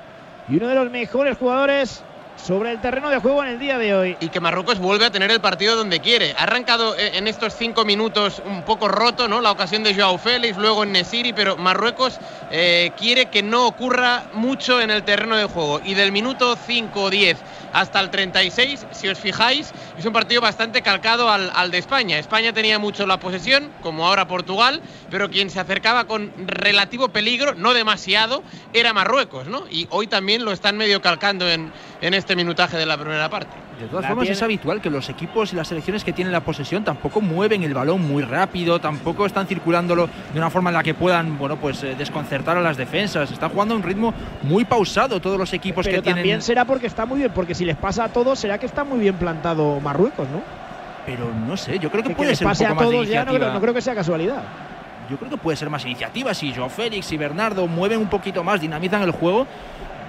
y uno de los mejores jugadores sobre el terreno de juego en el día de hoy. Y que Marruecos vuelve a tener el partido donde quiere. Ha arrancado eh, en estos cinco minutos un poco roto, ¿no? La ocasión de Joao Félix, luego en Nesiri, pero Marruecos eh, quiere que no ocurra mucho en el terreno de juego. Y del minuto 5 o 10 hasta el 36, si os fijáis, es un partido bastante calcado al, de España. España tenía mucho la posesión, como ahora Portugal, pero quien se acercaba con relativo peligro, no demasiado, era Marruecos, ¿no? Y hoy también lo están medio calcando en este minutaje de la primera parte. De todas La formas, tiene- es habitual que los equipos y las selecciones que tienen la posesión tampoco mueven el balón muy rápido, tampoco están circulándolo de una forma en la que puedan, bueno, pues eh, desconcertar a las defensas. Están jugando a un ritmo muy pausado todos los equipos Pero que tienen. también será porque está muy bien, porque si les pasa a todos, será que está muy bien plantado Marruecos, ¿no? Pero no sé, yo creo que, Que, puede les ser un poco a más de todos ya, no creo, iniciativa. no creo que sea casualidad. Yo creo que puede ser más iniciativa. Si Joao Félix y Bernardo mueven un poquito más, dinamizan el juego,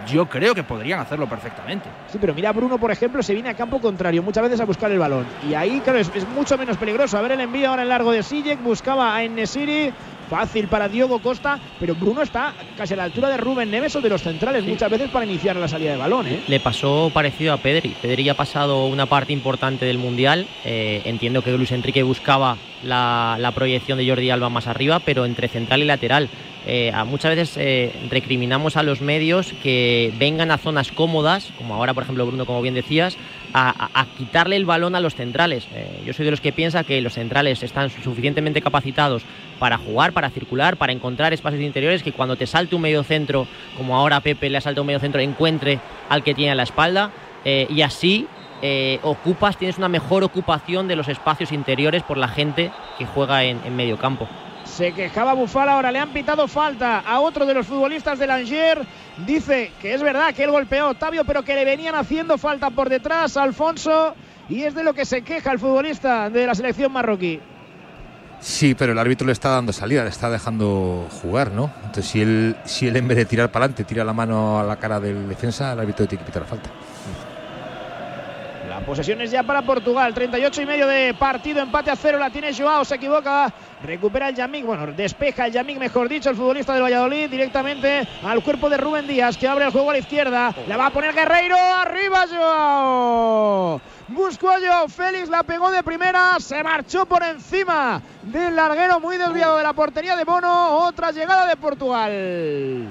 yo creo que podrían hacerlo perfectamente. Sí, pero mira, Bruno, por ejemplo, se viene a campo contrario muchas veces a buscar el balón. Y ahí, claro, es, es mucho menos peligroso. A ver el envío ahora en largo de Sijek, buscaba a Enesiri. Fácil para Diogo Costa, pero Bruno está casi a la altura de Rubén Neves o de los centrales muchas veces para iniciar la salida de balón. ¿eh? Le pasó parecido a Pedri. Pedri ya ha pasado una parte importante del Mundial. Eh, entiendo que Luis Enrique buscaba la, la proyección de Jordi Alba más arriba, pero entre central y lateral. Eh, muchas veces recriminamos a los medios que vengan a zonas cómodas, como ahora por ejemplo Bruno, como bien decías, a, a- a quitarle el balón a los centrales. Eh, yo soy de los que piensa que los centrales están suficientemente capacitados para jugar, para circular, para encontrar espacios interiores, que cuando te salte un medio centro, como ahora Pepe le ha saltado un medio centro, encuentre al que tiene a la espalda eh, y así eh, ocupas, tienes una mejor ocupación de los espacios interiores por la gente que juega en, medio campo. Se quejaba Bufal ahora, le han pitado falta a otro de los futbolistas del Angers. Dice que es verdad que él golpeó a Octavio, pero que le venían haciendo falta por detrás Alfonso. Y es de lo que se queja el futbolista de la selección marroquí. Sí, pero el árbitro le está dando salida, le está dejando jugar, ¿no? Entonces, si él, si él en vez de tirar para adelante tira la mano a la cara del defensa, el árbitro tiene que pitar la falta. La posesión es ya para Portugal. 38 y medio de partido. Empate a cero. La tiene Joao. Se equivoca. Recupera el Yamik. Bueno, despeja el Yamik, mejor dicho, el futbolista del Valladolid. Directamente al cuerpo de Rubén Díaz, que abre el juego a la izquierda. La va a poner Guerreiro. Arriba Joao. Joao Félix. La pegó de primera. Se marchó por encima del larguero. Muy desviado de la portería de Bono. Otra llegada de Portugal.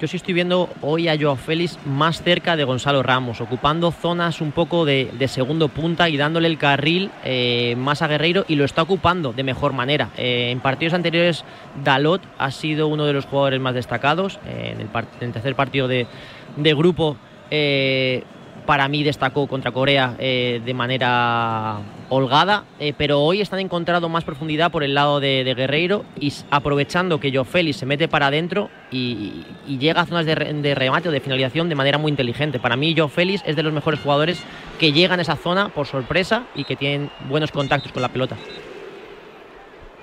yo sí estoy viendo hoy a Joao Félix más cerca de Gonzalo Ramos, ocupando zonas un poco de, segundo punta y dándole el carril eh, más a Guerreiro y lo está ocupando de mejor manera. Eh, en partidos anteriores, Dalot ha sido uno de los jugadores más destacados. Eh, en, el par- en el tercer partido de, de grupo, eh, para mí destacó contra Corea eh, de manera holgada, eh, pero hoy están encontrando más profundidad por el lado de, de Guerreiro y aprovechando que Joe Félix se mete para adentro y, llega a zonas de remate o de finalización de manera muy inteligente. Para mí Joe Félix es de los mejores jugadores que llegan a esa zona por sorpresa y que tienen buenos contactos con la pelota.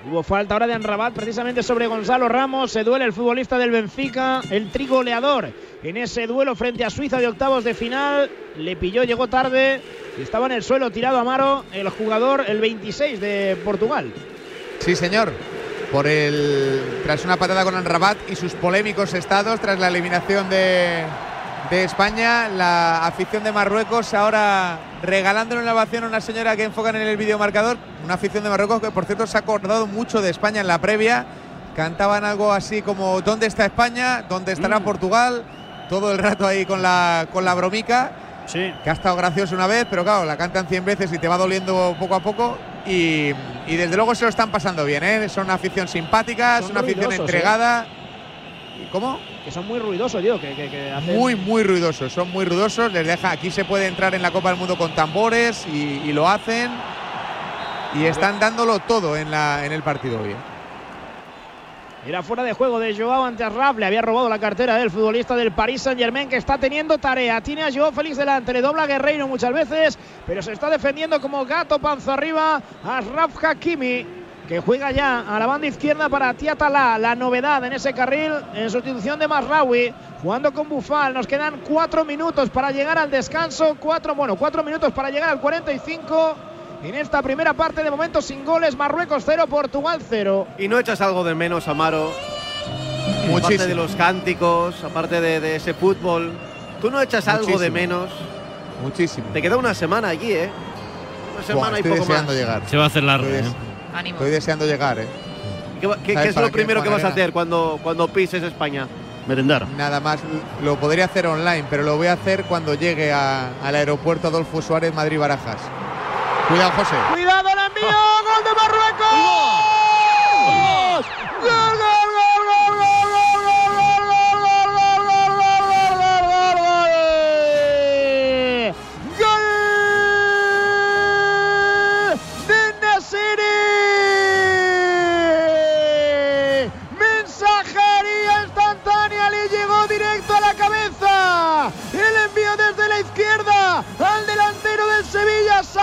Hubo falta ahora de Anrabat precisamente sobre Gonzalo Ramos. Se duele el futbolista del Benfica, el trigoleador. En ese duelo frente a Suiza de octavos de final, le pilló, llegó tarde estaba en el suelo tirado Amaro, el jugador, el 26 de Portugal. Sí, señor. Por el tras una patada con Anrabat y sus polémicos estados tras la eliminación de, de España, la afición de Marruecos ahora regalándole una ovación a una señora que enfocan en el videomarcador, una afición de Marruecos que por cierto se ha acordado mucho de España en la previa, cantaban algo así como ¿dónde está España? ¿Dónde estará Portugal? Todo el rato ahí con la con la bromica. Sí. Que ha estado gracioso una vez, pero claro, la cantan 100 veces y te va doliendo poco a poco. Y, y desde luego se lo están pasando bien, ¿eh? Son una afición simpática, es una afición ruidosos, entregada. ¿Y ¿Cómo? Que son muy ruidosos, tío, que, que- que hacen- Muy, muy ruidosos, son muy ruidosos. Les deja, aquí se puede entrar en la Copa del Mundo con tambores y, y lo hacen. Y están dándolo todo en, la, en el partido hoy. ¿eh? Era fuera de juego de Joao ante Arraf. Le había robado la cartera del futbolista del Paris Saint Germain que está teniendo tarea. Tiene a Joao Félix delante, le dobla a Guerreiro muchas veces, pero se está defendiendo como gato panza arriba a Ashraf Hakimi. Que juega ya a la banda izquierda para Tiatala, la novedad en ese carril en sustitución de Masraoui, jugando con Bufal. Nos quedan cuatro minutos para llegar al descanso, cuatro, bueno, cuatro minutos para llegar al 45. En esta primera parte, de momento sin goles, Marruecos 0, Portugal 0. ¿Y no echas algo de menos, Amaro? Aparte Muchísimo. de los cánticos, aparte de, de ese fútbol. ¿Tú no echas algo de menos? Muchísimo. Te queda una semana allí, ¿eh? Una semana Buah, y poco deseando más. llegar. Se va a hacer largo. Estoy, ¿eh? Ánimo. estoy deseando llegar, ¿eh? ¿Qué, va- qué- ¿Sabes qué es lo primero que vas a hacer cuando, cuando pises España? Merendar. Nada más lo podría hacer online, pero lo voy a hacer cuando llegue a- al aeropuerto Adolfo Suárez Madrid-Barajas. Cuidado, José. ¡Cuidado el envío! ¡Gol de Marruecos! ¡Gol,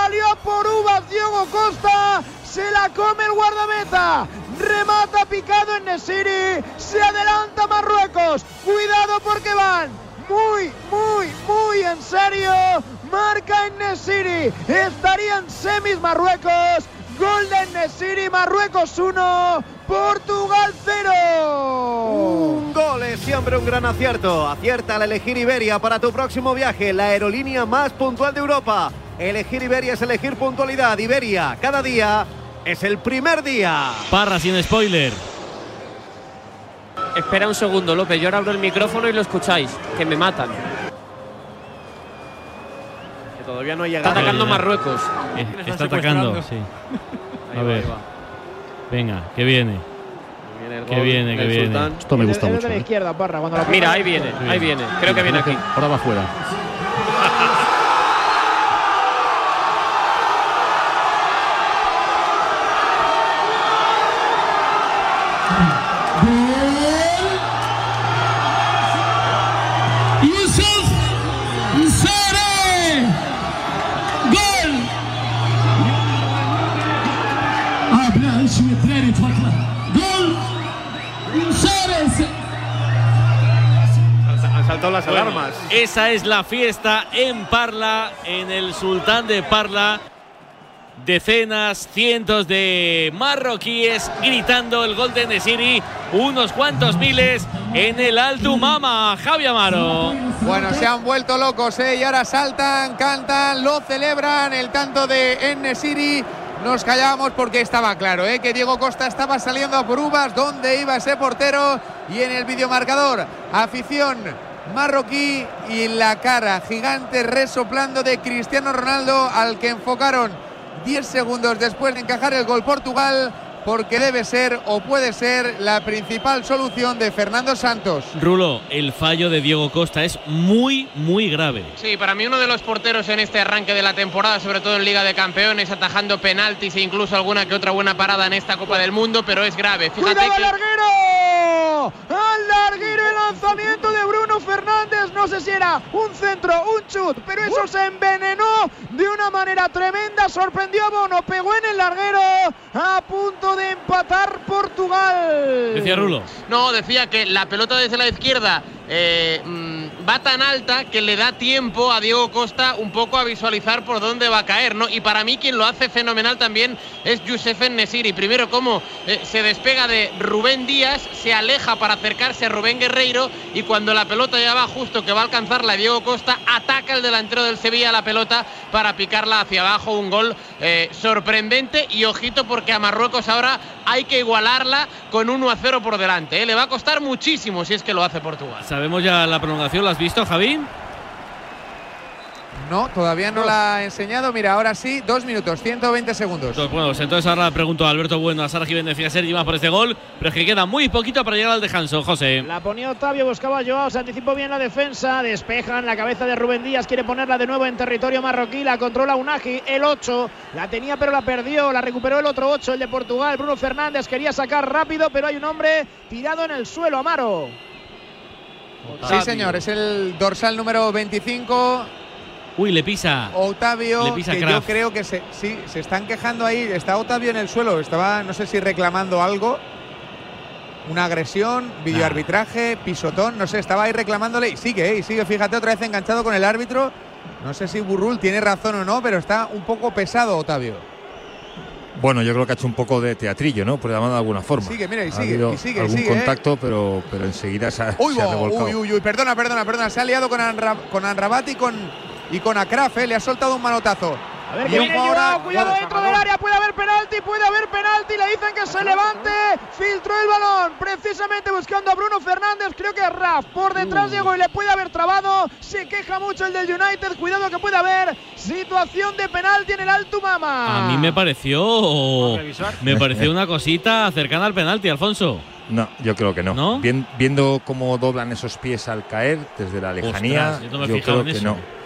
salió por uvas Diogo Costa. Se la come el guardameta. Remata picado en Nesiri. Se adelanta Marruecos. Cuidado porque van muy, muy, muy en serio. Marca en Nesiri. Estarían semis Marruecos. Gol de Nesiri. Marruecos 1. Portugal 0. Un gol es siempre un gran acierto. Acierta al elegir Iberia para tu próximo viaje, la aerolínea más puntual de Europa. Elegir Iberia es elegir puntualidad. Iberia, cada día es el primer día. Parra sin spoiler. Espera un segundo, López. Yo ahora abro el micrófono y lo escucháis. Que me matan. Que todavía no ha Está llegado. atacando Marruecos. Eh, Le está atacando, sí. secuestrando. A Ahí va, ver. ahí va. Venga, que viene. Que viene, que viene. Sultán. Esto me gusta mucho. de la ¿eh? izquierda, Parra. Cuando la Mira, ahí viene, ahí viene. Creo que viene aquí. Ahora va fuera. saltado las Bueno, alarmas. Esa es la fiesta en Parla, en el Sultán de Parla. Decenas, cientos de marroquíes gritando el gol de Nesiri. Unos cuantos miles en el Alto Mama. Javi Amaro. Bueno, se han vuelto locos, ¿eh? Y ahora saltan, cantan, lo celebran. El tanto de Enesiri nos callábamos porque estaba claro ¿eh? que Diego Costa estaba saliendo a por uvas. ¿Dónde iba ese portero? Y en el videomarcador, afición marroquí y la cara gigante resoplando de Cristiano Ronaldo al que enfocaron 10 segundos después de encajar el gol Portugal porque debe ser o puede ser la principal solución de Fernando Santos. Rulo, el fallo de Diego Costa es muy, muy grave. Sí, para mí uno de los porteros en este arranque de la temporada, sobre todo en Liga de Campeones, atajando penaltis e incluso alguna que otra buena parada en esta Copa del Mundo, pero es grave. Fíjate ¡Cuidado que... larguero! ¡Al larguero el lanzamiento de Bruno Fernández! No sé si era un centro, un chut, pero eso se envenenó de una manera tremenda. Sorprendió a Bono, pegó en el larguero a punto de empatar Portugal. Decía Rulo. No, decía que la pelota desde la izquierda eh, mm, va tan alta que le da tiempo a Diego Costa un poco a visualizar por dónde va a caer, ¿no? Y para mí quien lo hace fenomenal también es Youssef Nesiri. Primero cómo eh, se despega de Rubén Díaz, se aleja para acercarse a Rubén Guerreiro y cuando la pelota ya va justo que va a alcanzarla Diego Costa, ataca el delantero del Sevilla la pelota para picarla hacia abajo. Un gol eh, sorprendente y ojito porque a Marruecos ahora hay que igualarla con 1 a 0 por delante. ¿eh? Le va a costar muchísimo si es que lo hace Portugal. ¿Sabemos ya la prolongación? ¿La has visto, Javi? No, todavía no la ha enseñado. Mira, ahora sí, dos minutos, 120 segundos. Entonces, bueno, pues entonces ahora le pregunto a Alberto Bueno, a Sara Jiménez y a Sergi más por este gol, pero es que queda muy poquito para llegar al descanso, José. La ponía Octavio, buscaba a Joao, se anticipó bien la defensa, despejan la cabeza de Rubén Díaz, quiere ponerla de nuevo en territorio marroquí, la controla Unagi, el 8, la tenía pero la perdió, la recuperó el otro 8, el de Portugal, Bruno Fernández quería sacar rápido, pero hay un hombre tirado en el suelo, Amaro. Sí, señor, es el dorsal número 25. Uy, le pisa. Otavio, Le pisa que yo creo que se, sí, se están quejando ahí. Está Otavio en el suelo, estaba, no sé si reclamando algo. Una agresión, videoarbitraje, pisotón, no sé, estaba ahí reclamándole y sigue, ¿eh? y sigue, fíjate, otra vez enganchado con el árbitro. No sé si Burrul tiene razón o no, pero está un poco pesado Otavio. Bueno, yo creo que ha hecho un poco de teatrillo, ¿no? Por llamarlo de alguna forma. Sigue, mira, y sigue, y sigue, algún sigue, ¿eh? contacto, pero, pero enseguida se ha, Uy, se ha bo, revolcado. uy, uy, uy, perdona, perdona, perdona. Se ha liado con, Anra, con Anrabat y con, y con Akraf, ¿eh? le ha soltado un manotazo. A ver viene cuidado Joao dentro del área, puede haber penalti, puede haber penalti, le dicen que se levante, filtró el balón, precisamente buscando a Bruno Fernández, creo que Raf por detrás llegó y le puede haber trabado, se queja mucho el del United, cuidado que puede haber situación de penalti en el Alto Mama. A mí me pareció. Me pareció una cosita cercana al penalti, Alfonso. No, yo creo que no. Vien- viendo cómo doblan esos pies al caer desde la lejanía, Ostras, yo no me he yo fijado creo que eso. no.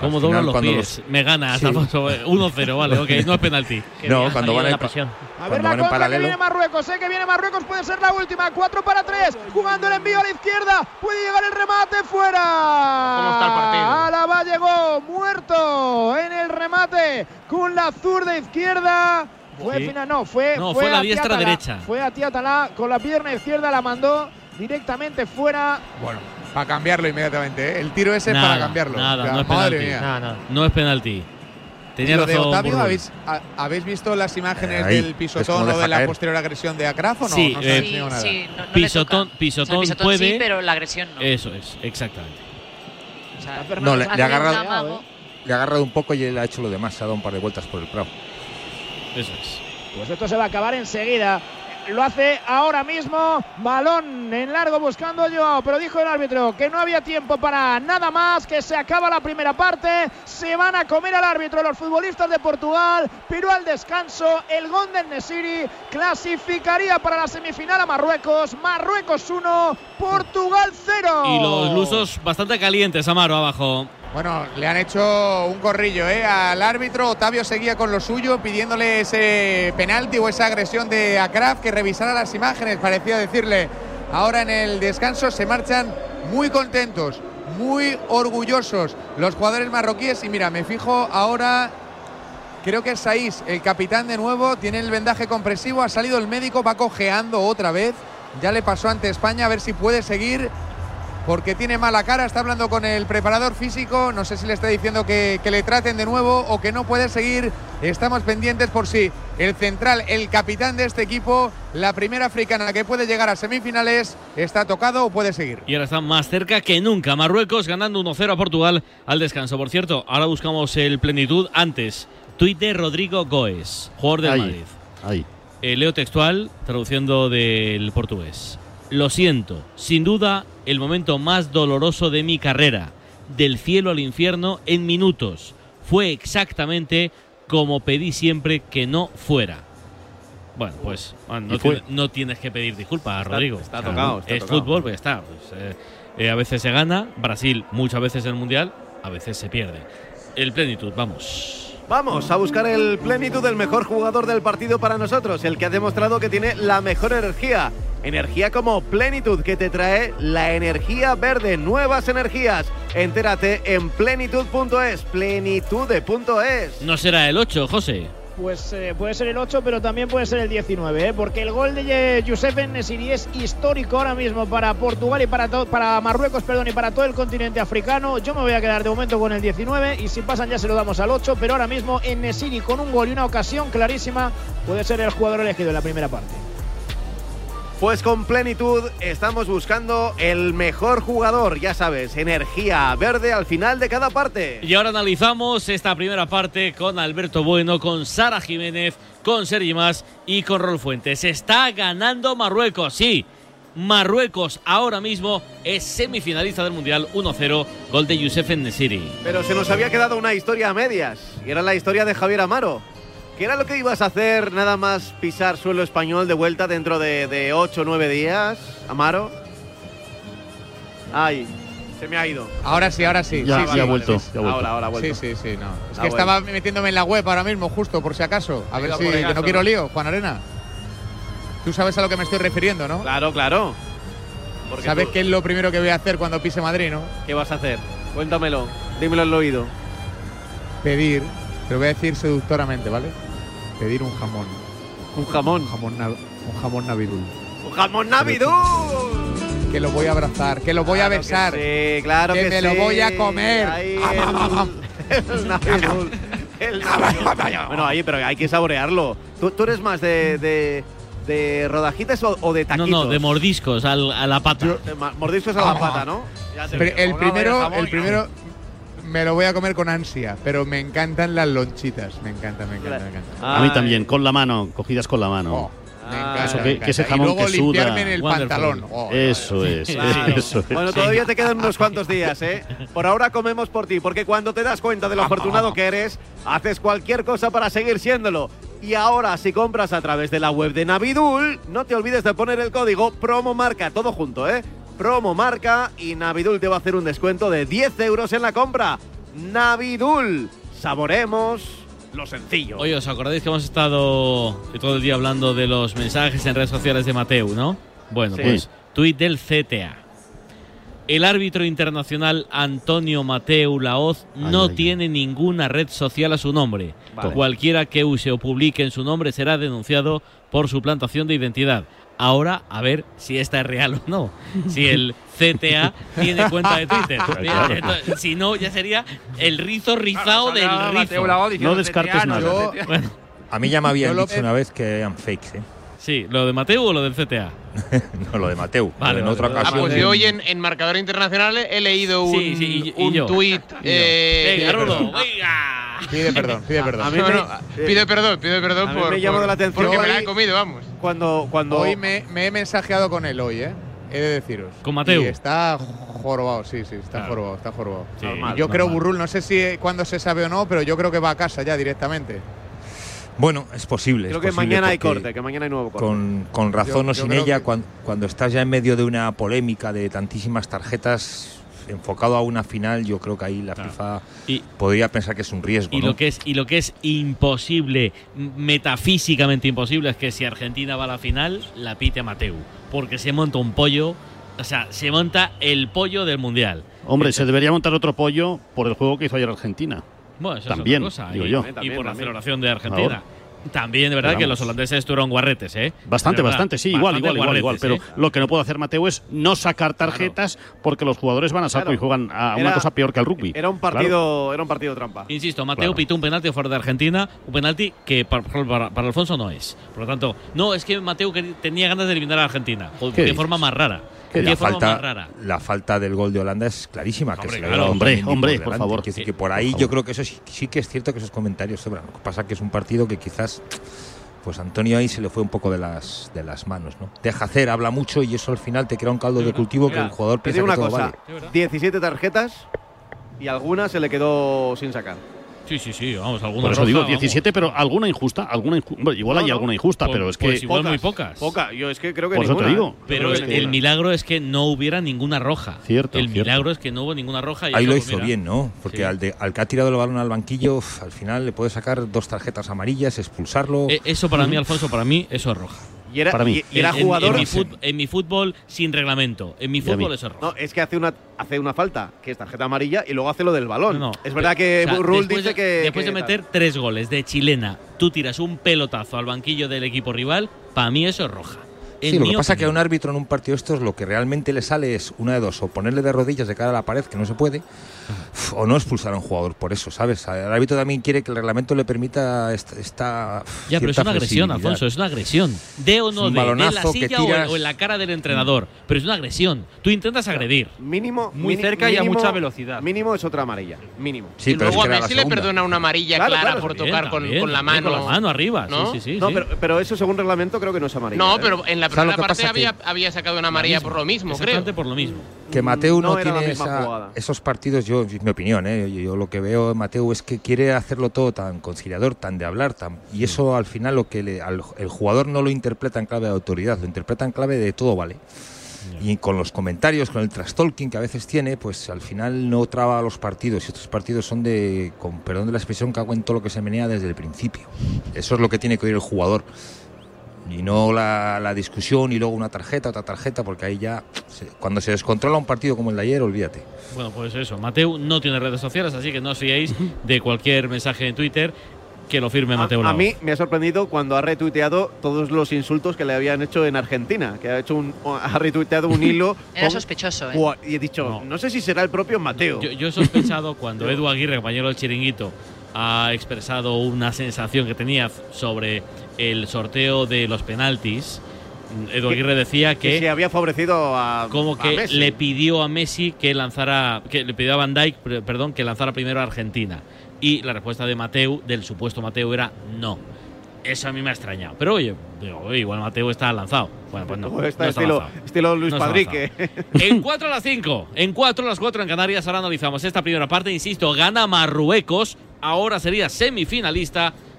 ¿Cómo doblan los cuando pies? los- Me ganas, Sí. Alfonso. eh, 1-0, vale, ok, no es penalti. No, cuando van, en, A ver la contra que viene Marruecos, sé que viene Marruecos, puede ser la última, 4 para 3, jugando el envío a la izquierda, puede llegar el remate fuera. ¿Cómo está el partido? Álava llegó muerto en el remate con la zurda izquierda. Fue Sí. final, no, fue, No, fue la diestra derecha. Fue a Tiatala con la pierna izquierda, la mandó directamente fuera. Bueno, para cambiarlo inmediatamente, ¿eh? el tiro ese Nada, para cambiarlo. Nada, O sea, no es madre penalti. mía. No es penalti. Tenía ¿Y lo de razón. Otavio, Burgos. ¿habéis, ha- ¿habéis visto las imágenes Eh, ahí, del es pisotón o de la caer. posterior agresión de Akraf o no? Sí, no eh, enseñado nada. Sí, no, Pisotón, pisotón, O sea, el pisotón puede. sí, pero la agresión no. Eso es, exactamente. O sea, No, le, ha agarrado, amago. le ha agarrado un poco y él ha hecho lo demás. Se ha dado un par de vueltas por el prado. Eso es. Pues esto se va a acabar enseguida. Lo hace ahora mismo. Balón en largo buscando a Joao. Pero dijo el árbitro que no había tiempo para nada más. Que se acaba la primera parte. Se van a comer al árbitro los futbolistas de Portugal. Pero al descanso, el gol del Nesiri clasificaría para la semifinal a Marruecos. Marruecos 1, Portugal 0. Y los lusos bastante calientes, Amaro, abajo. Bueno, le han hecho un corrillo ¿eh? al árbitro. Otavio seguía con lo suyo, pidiéndole ese penalti o esa agresión de Akraf, que revisara las imágenes. Parecía decirle, ahora en el descanso se marchan muy contentos, muy orgullosos los jugadores marroquíes. Y mira, me fijo ahora, creo que es Saiz, el capitán de nuevo, tiene el vendaje compresivo, ha salido el médico, va cojeando otra vez. Ya le pasó ante España, a ver si puede seguir porque tiene mala cara, está hablando con el preparador físico, no sé si le está diciendo que, que le traten de nuevo o que no puede seguir, estamos pendientes por si el central, el capitán de este equipo, la primera africana que puede llegar a semifinales, está tocado o puede seguir. Y ahora están más cerca que nunca. Marruecos ganando 1-0 a Portugal al descanso. Por cierto, ahora buscamos el plenitud antes. Tuit de Rodrigo Goes, jugador del Ahí, Madrid. ahí. Eh, leo textual, traduciendo del portugués. Lo siento, sin duda el momento más doloroso de mi carrera, del cielo al infierno en minutos. Fue exactamente como pedí siempre que no fuera. Bueno, pues bueno, no, tiene- tienes que pedir disculpas, Está- Rodrigo. está tocado, está es tocado. fútbol, pues ya está. pues, eh, eh, a veces se gana, Brasil muchas veces en el Mundial, a veces se pierde. El plenitud, vamos. Vamos a buscar el plenitud del mejor jugador del partido para nosotros, el que ha demostrado que tiene la mejor energía. Energía como plenitud que te trae la energía verde, nuevas energías. Entérate en plenitud.es, plenitude.es. No será el 8, José. Pues eh, puede ser el 8, pero también puede ser el 19, ¿eh? porque el gol de Youssef Nesiri es histórico ahora mismo para Portugal y para, para Marruecos perdón, y para todo el continente africano. Yo me voy a quedar de momento con el 19 y si pasan ya se lo damos al 8, pero ahora mismo Nesiri con un gol y una ocasión clarísima puede ser el jugador elegido en la primera parte. Pues con plenitud estamos buscando el mejor jugador, ya sabes, energía verde al final de cada parte. Y ahora analizamos esta primera parte con Alberto Bueno, con Sara Jiménez, con Sergi Más y con Rol Fuentes. Está ganando Marruecos, sí. Marruecos ahora mismo es semifinalista del Mundial 1-0, gol de Youssef Nesiri. Pero se nos había quedado una historia a medias, y era la historia de Javier Amaro. ¿Qué era lo que ibas a hacer nada más pisar suelo español de vuelta dentro de 8 o 9 días, Amaro? Ay, se me ha ido. Ahora sí, ahora sí. Ya- Sí, ya sí, ha vuelto, sí. ya ha vuelto. Ahora, ahora ha vuelto. Sí, sí, sí, no. Es que estaba metiéndome en la web ahora mismo, justo por si acaso. A ver si que no quiero lío, Juan Arena. Tú sabes a lo que me estoy refiriendo, ¿no? Claro, claro. Porque ¿Sabes tú- qué es lo primero que voy a hacer cuando pise Madrid, no? ¿Qué vas a hacer? Cuéntamelo, dímelo al oído. Pedir, te lo voy a decir seductoramente, ¿vale? Pedir un jamón. Un jamón. Un jamón, nav- un jamón navidul. ¡Un jamón navidú! Que lo voy a abrazar, que lo voy a Claro que besar. sí, claro que me lo voy a comer. Ahí am. el, el navidul. El navidul. Bueno, ahí, pero hay que saborearlo. ¿Tú, tú eres más de, de, de rodajitas o, o de No, taquitos? no, de mordiscos al- a la pata. Mordiscos a la pata, ¿no? Ya te el primero, el primero me lo voy a comer con ansia, pero me encantan las lonchitas. Me encanta, me encanta, me encanta. A mí también, con la mano, cogidas con la mano. Oh, me encanta, Eso que, que ese Y jamón luego que suda. limpiarme en el Wonderful. pantalón. Oh, Eso es, Claro. eso es. Bueno, todavía te quedan unos cuantos días, ¿eh? Por ahora comemos por ti, porque cuando te das cuenta de lo afortunado que eres, haces cualquier cosa para seguir siéndolo. Y ahora, si compras a través de la web de Navidul, no te olvides de poner el código promo marca, todo junto, ¿eh? Promo marca y Navidul te va a hacer un descuento de 10 euros en la compra. Navidul, saboremos lo sencillo. Oye, ¿os acordáis que hemos estado todo el día hablando de los mensajes en redes sociales de Mateu, no? Bueno, Sí. pues tuit del CTA. El árbitro internacional Antonio Mateu Laoz no ay, ay. tiene ninguna red social a su nombre. Vale. Cualquiera que use o publique en su nombre será denunciado por suplantación de identidad. Ahora, a ver si esta es real o no. Si el CTA tiene cuenta de Twitter. Entonces, si no, ya sería el rizo rizado del rizo. No descartes nada. Yo, Bueno, A mí ya me habían dicho una vez que eran fakes, ¿eh? sí, ¿lo de Mateu o lo del CTA? no, lo de Mateu. Vale, en otra vale. Ah, ocasión. pues yo hoy en, en Marcador Internacional he leído un, Sí, sí, y- y un tuit. eh, Venga, Rulo, venga. Pide perdón, pide perdón. A mí no, me- no, eh, pido perdón, pido perdón a por, me por- la atención porque me la hoy- he comido, vamos. Cuando, cuando Hoy me, me he mensajeado con él hoy, ¿eh? He de deciros. ¿Con Mateu? Y está jorobado, sí, sí, está Claro. jorobado, está jorobado. Sí, normal, yo creo, normal. Burrul, no sé si cuándo se sabe o no, pero yo creo que va a casa ya directamente. Bueno, es posible. Creo es que posible mañana hay corte, que mañana hay nuevo corte. Con, con razón Yo- o sin creo ella, que- cuan- cuando, estás ya en medio de una polémica de tantísimas tarjetas enfocado a una final, yo creo que ahí la Claro. FIFA Y, podría pensar que es un riesgo. y ¿no? lo que es y lo que es imposible, metafísicamente imposible, es que si Argentina va a la final, la pite a Mateu. Porque se monta un pollo, o sea, se monta el pollo del mundial. Hombre, se debería montar otro pollo por el juego que hizo ayer Argentina. Bueno, eso También, es otra cosa. digo y, yo. y También, por la también. celebración de Argentina. Ahora. También, de verdad, Pero que vamos. los holandeses estuvieron guarretes, ¿eh? Bastante, verdad, bastante, sí, igual, bastante igual, igual, igual. Pero ¿eh? lo que no puede hacer Mateo es no sacar tarjetas porque los jugadores van a saco Claro. y juegan a una Era- cosa peor que el rugby. Era un Claro. partido, era un partido trampa. Insisto, Mateo Claro. pitó un penalti fuera de Argentina, un penalti que para, para- para Alfonso no es. Por lo tanto, no, es que Mateo tenía ganas de eliminar a Argentina, jo- ¿Qué de dices? forma más rara. ¿Qué Qué la falta, rara. la falta del gol de Holanda es clarísima. que Hombre, se le claro. Hombre, hombre, por delante. favor. Que Sí, por por ahí favor. yo creo que eso sí, sí que es cierto que esos comentarios sobran. Lo que pasa que es un partido que quizás pues Antonio ahí se le fue un poco de las de las manos, ¿no? Deja hacer, habla mucho y eso al final te crea un caldo de cultivo que Mira, el jugador piensa que una todo cosa, vale. 17 tarjetas y alguna se le quedó sin sacar. Sí, sí, sí, vamos, alguna Por eso roja, digo vamos. 17, pero alguna injusta, alguna inju- bueno, igual No, hay no. alguna injusta, Pues- pero es que pues igual muy pocas. Poca, yo es que creo que Por eso te digo. Pero el, que el ninguna. milagro es que no hubiera ninguna roja. Cierto, El cierto. milagro es que no hubo ninguna roja. y Ahí lo hizo mira. bien, ¿no? Porque Sí. al, de- al que ha tirado el balón al banquillo, al final le puede sacar dos tarjetas amarillas, expulsarlo. Eh, Eso para mí, Alfonso, para mí, eso es roja. Y era, Para mí. y- y era En- jugador. En, mi fut- en mi fútbol sin reglamento. En mi fútbol eso es roja. No, es que hace una, hace una falta, que es tarjeta amarilla, y luego hace lo del balón. No, no. es verdad que O sea, Rule después dice de- que. Después que de tal. meter tres goles de chilena, tú tiras un pelotazo al banquillo del equipo rival, para mí eso es roja. En Sí, lo que pasa es que a opinión. un árbitro en un partido de estos lo que realmente le sale es una de dos, o ponerle de rodillas de cara a la pared, que no se puede, o no expulsar a un jugador por eso, ¿sabes? El árbitro también quiere que el reglamento le permita esta... esta Ya, pero es una agresión. Alfonso, es una agresión. De o Es no un de, de la balonazo que silla o en- tiras. o en la cara del entrenador. Pero es una agresión. Tú intentas agredir. Mínimo. Muy mini- cerca y a mínimo- mucha velocidad. Mínimo es otra amarilla. Mínimo. Sí, y pero es luego que era a Messi le perdona una amarilla Claro, clara claro, por tocar con, también, con la mano. Con la mano arriba, ¿no? sí, sí, sí. no, sí. pero, pero eso según reglamento creo que no es amarilla. No, ¿eh? pero en la ¿Sabes primera parte pasa? había, Que- había sacado una amarilla por lo mismo, creo. Por lo mismo. Que Mateu no, la tiene esa- esos partidos, yo, es mi opinión, ¿eh? yo, yo lo que veo en Mateu es que quiere hacerlo todo tan conciliador, tan de hablar, tan, y eso al final lo que le- al- el jugador no lo interpreta en clave de autoridad, lo interpreta en clave de todo vale. Y con los comentarios, con el trash-talking que a veces tiene, pues al final no traba los partidos. Y estos partidos son de, con perdón de la expresión, que en todo lo que se menea desde el principio. Eso es lo que tiene que oír el jugador. Y no la, la discusión y luego una tarjeta, otra tarjeta, porque ahí ya, se- cuando se descontrola un partido como el de ayer, olvídate. Bueno, pues eso. Mateu no tiene redes sociales, así que no os fiéis de cualquier mensaje en Twitter que lo firme Mateu A, mí me ha sorprendido cuando ha retuiteado todos los insultos que le habían hecho en Argentina, que ha hecho un, ha retuiteado un hilo. Era con- sospechoso, ¿eh? Y he dicho, no. sé si será el propio Mateo. Yo, yo he sospechado cuando Edu Aguirre, compañero del chiringuito, ha expresado una sensación que tenía sobre el sorteo de los penaltis. Edu Aguirre decía que que, se había favorecido a como a que Messi. le pidió a Messi que lanzara, que le pidió a Van Dijk, per- perdón, que lanzara primero a Argentina. Y la respuesta de Mateu, del supuesto Mateu, era no. Eso a mí me ha extrañado. Pero oye, digo, igual Mateu está lanzado. Bueno, pues no. Está no está estilo, lanzado. estilo Luis No Padrique. En 4 a las 5, en 4 a las 4 en Canarias, ahora analizamos esta primera parte. Insisto, gana Marruecos, ahora sería semifinalista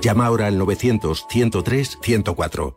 Llama ahora al 900-103-104.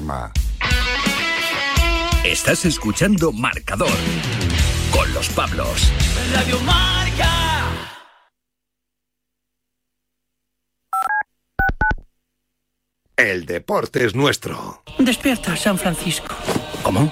Estás escuchando Marcador con los Pablos. Radio Marca. El deporte es nuestro. Despierta, San Francisco. ¿Cómo?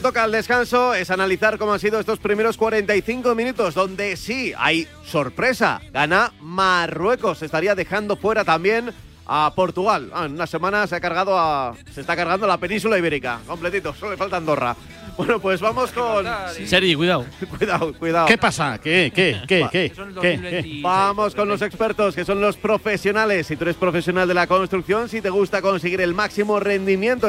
que toca al descanso es analizar cómo han sido estos primeros 45 minutos, donde sí hay sorpresa. Gana Marruecos, estaría dejando fuera también a Portugal. Ah, en una semana se ha cargado a, se está cargando la península ibérica, completito. Solo le falta Andorra. Bueno, pues vamos con. Sergi, cuidado. cuidado, cuidado. ¿Qué pasa? ¿Qué, qué, qué, qué, qué, qué? Vamos con los expertos, que son los profesionales. Si tú eres profesional de la construcción, si te gusta conseguir el máximo rendimiento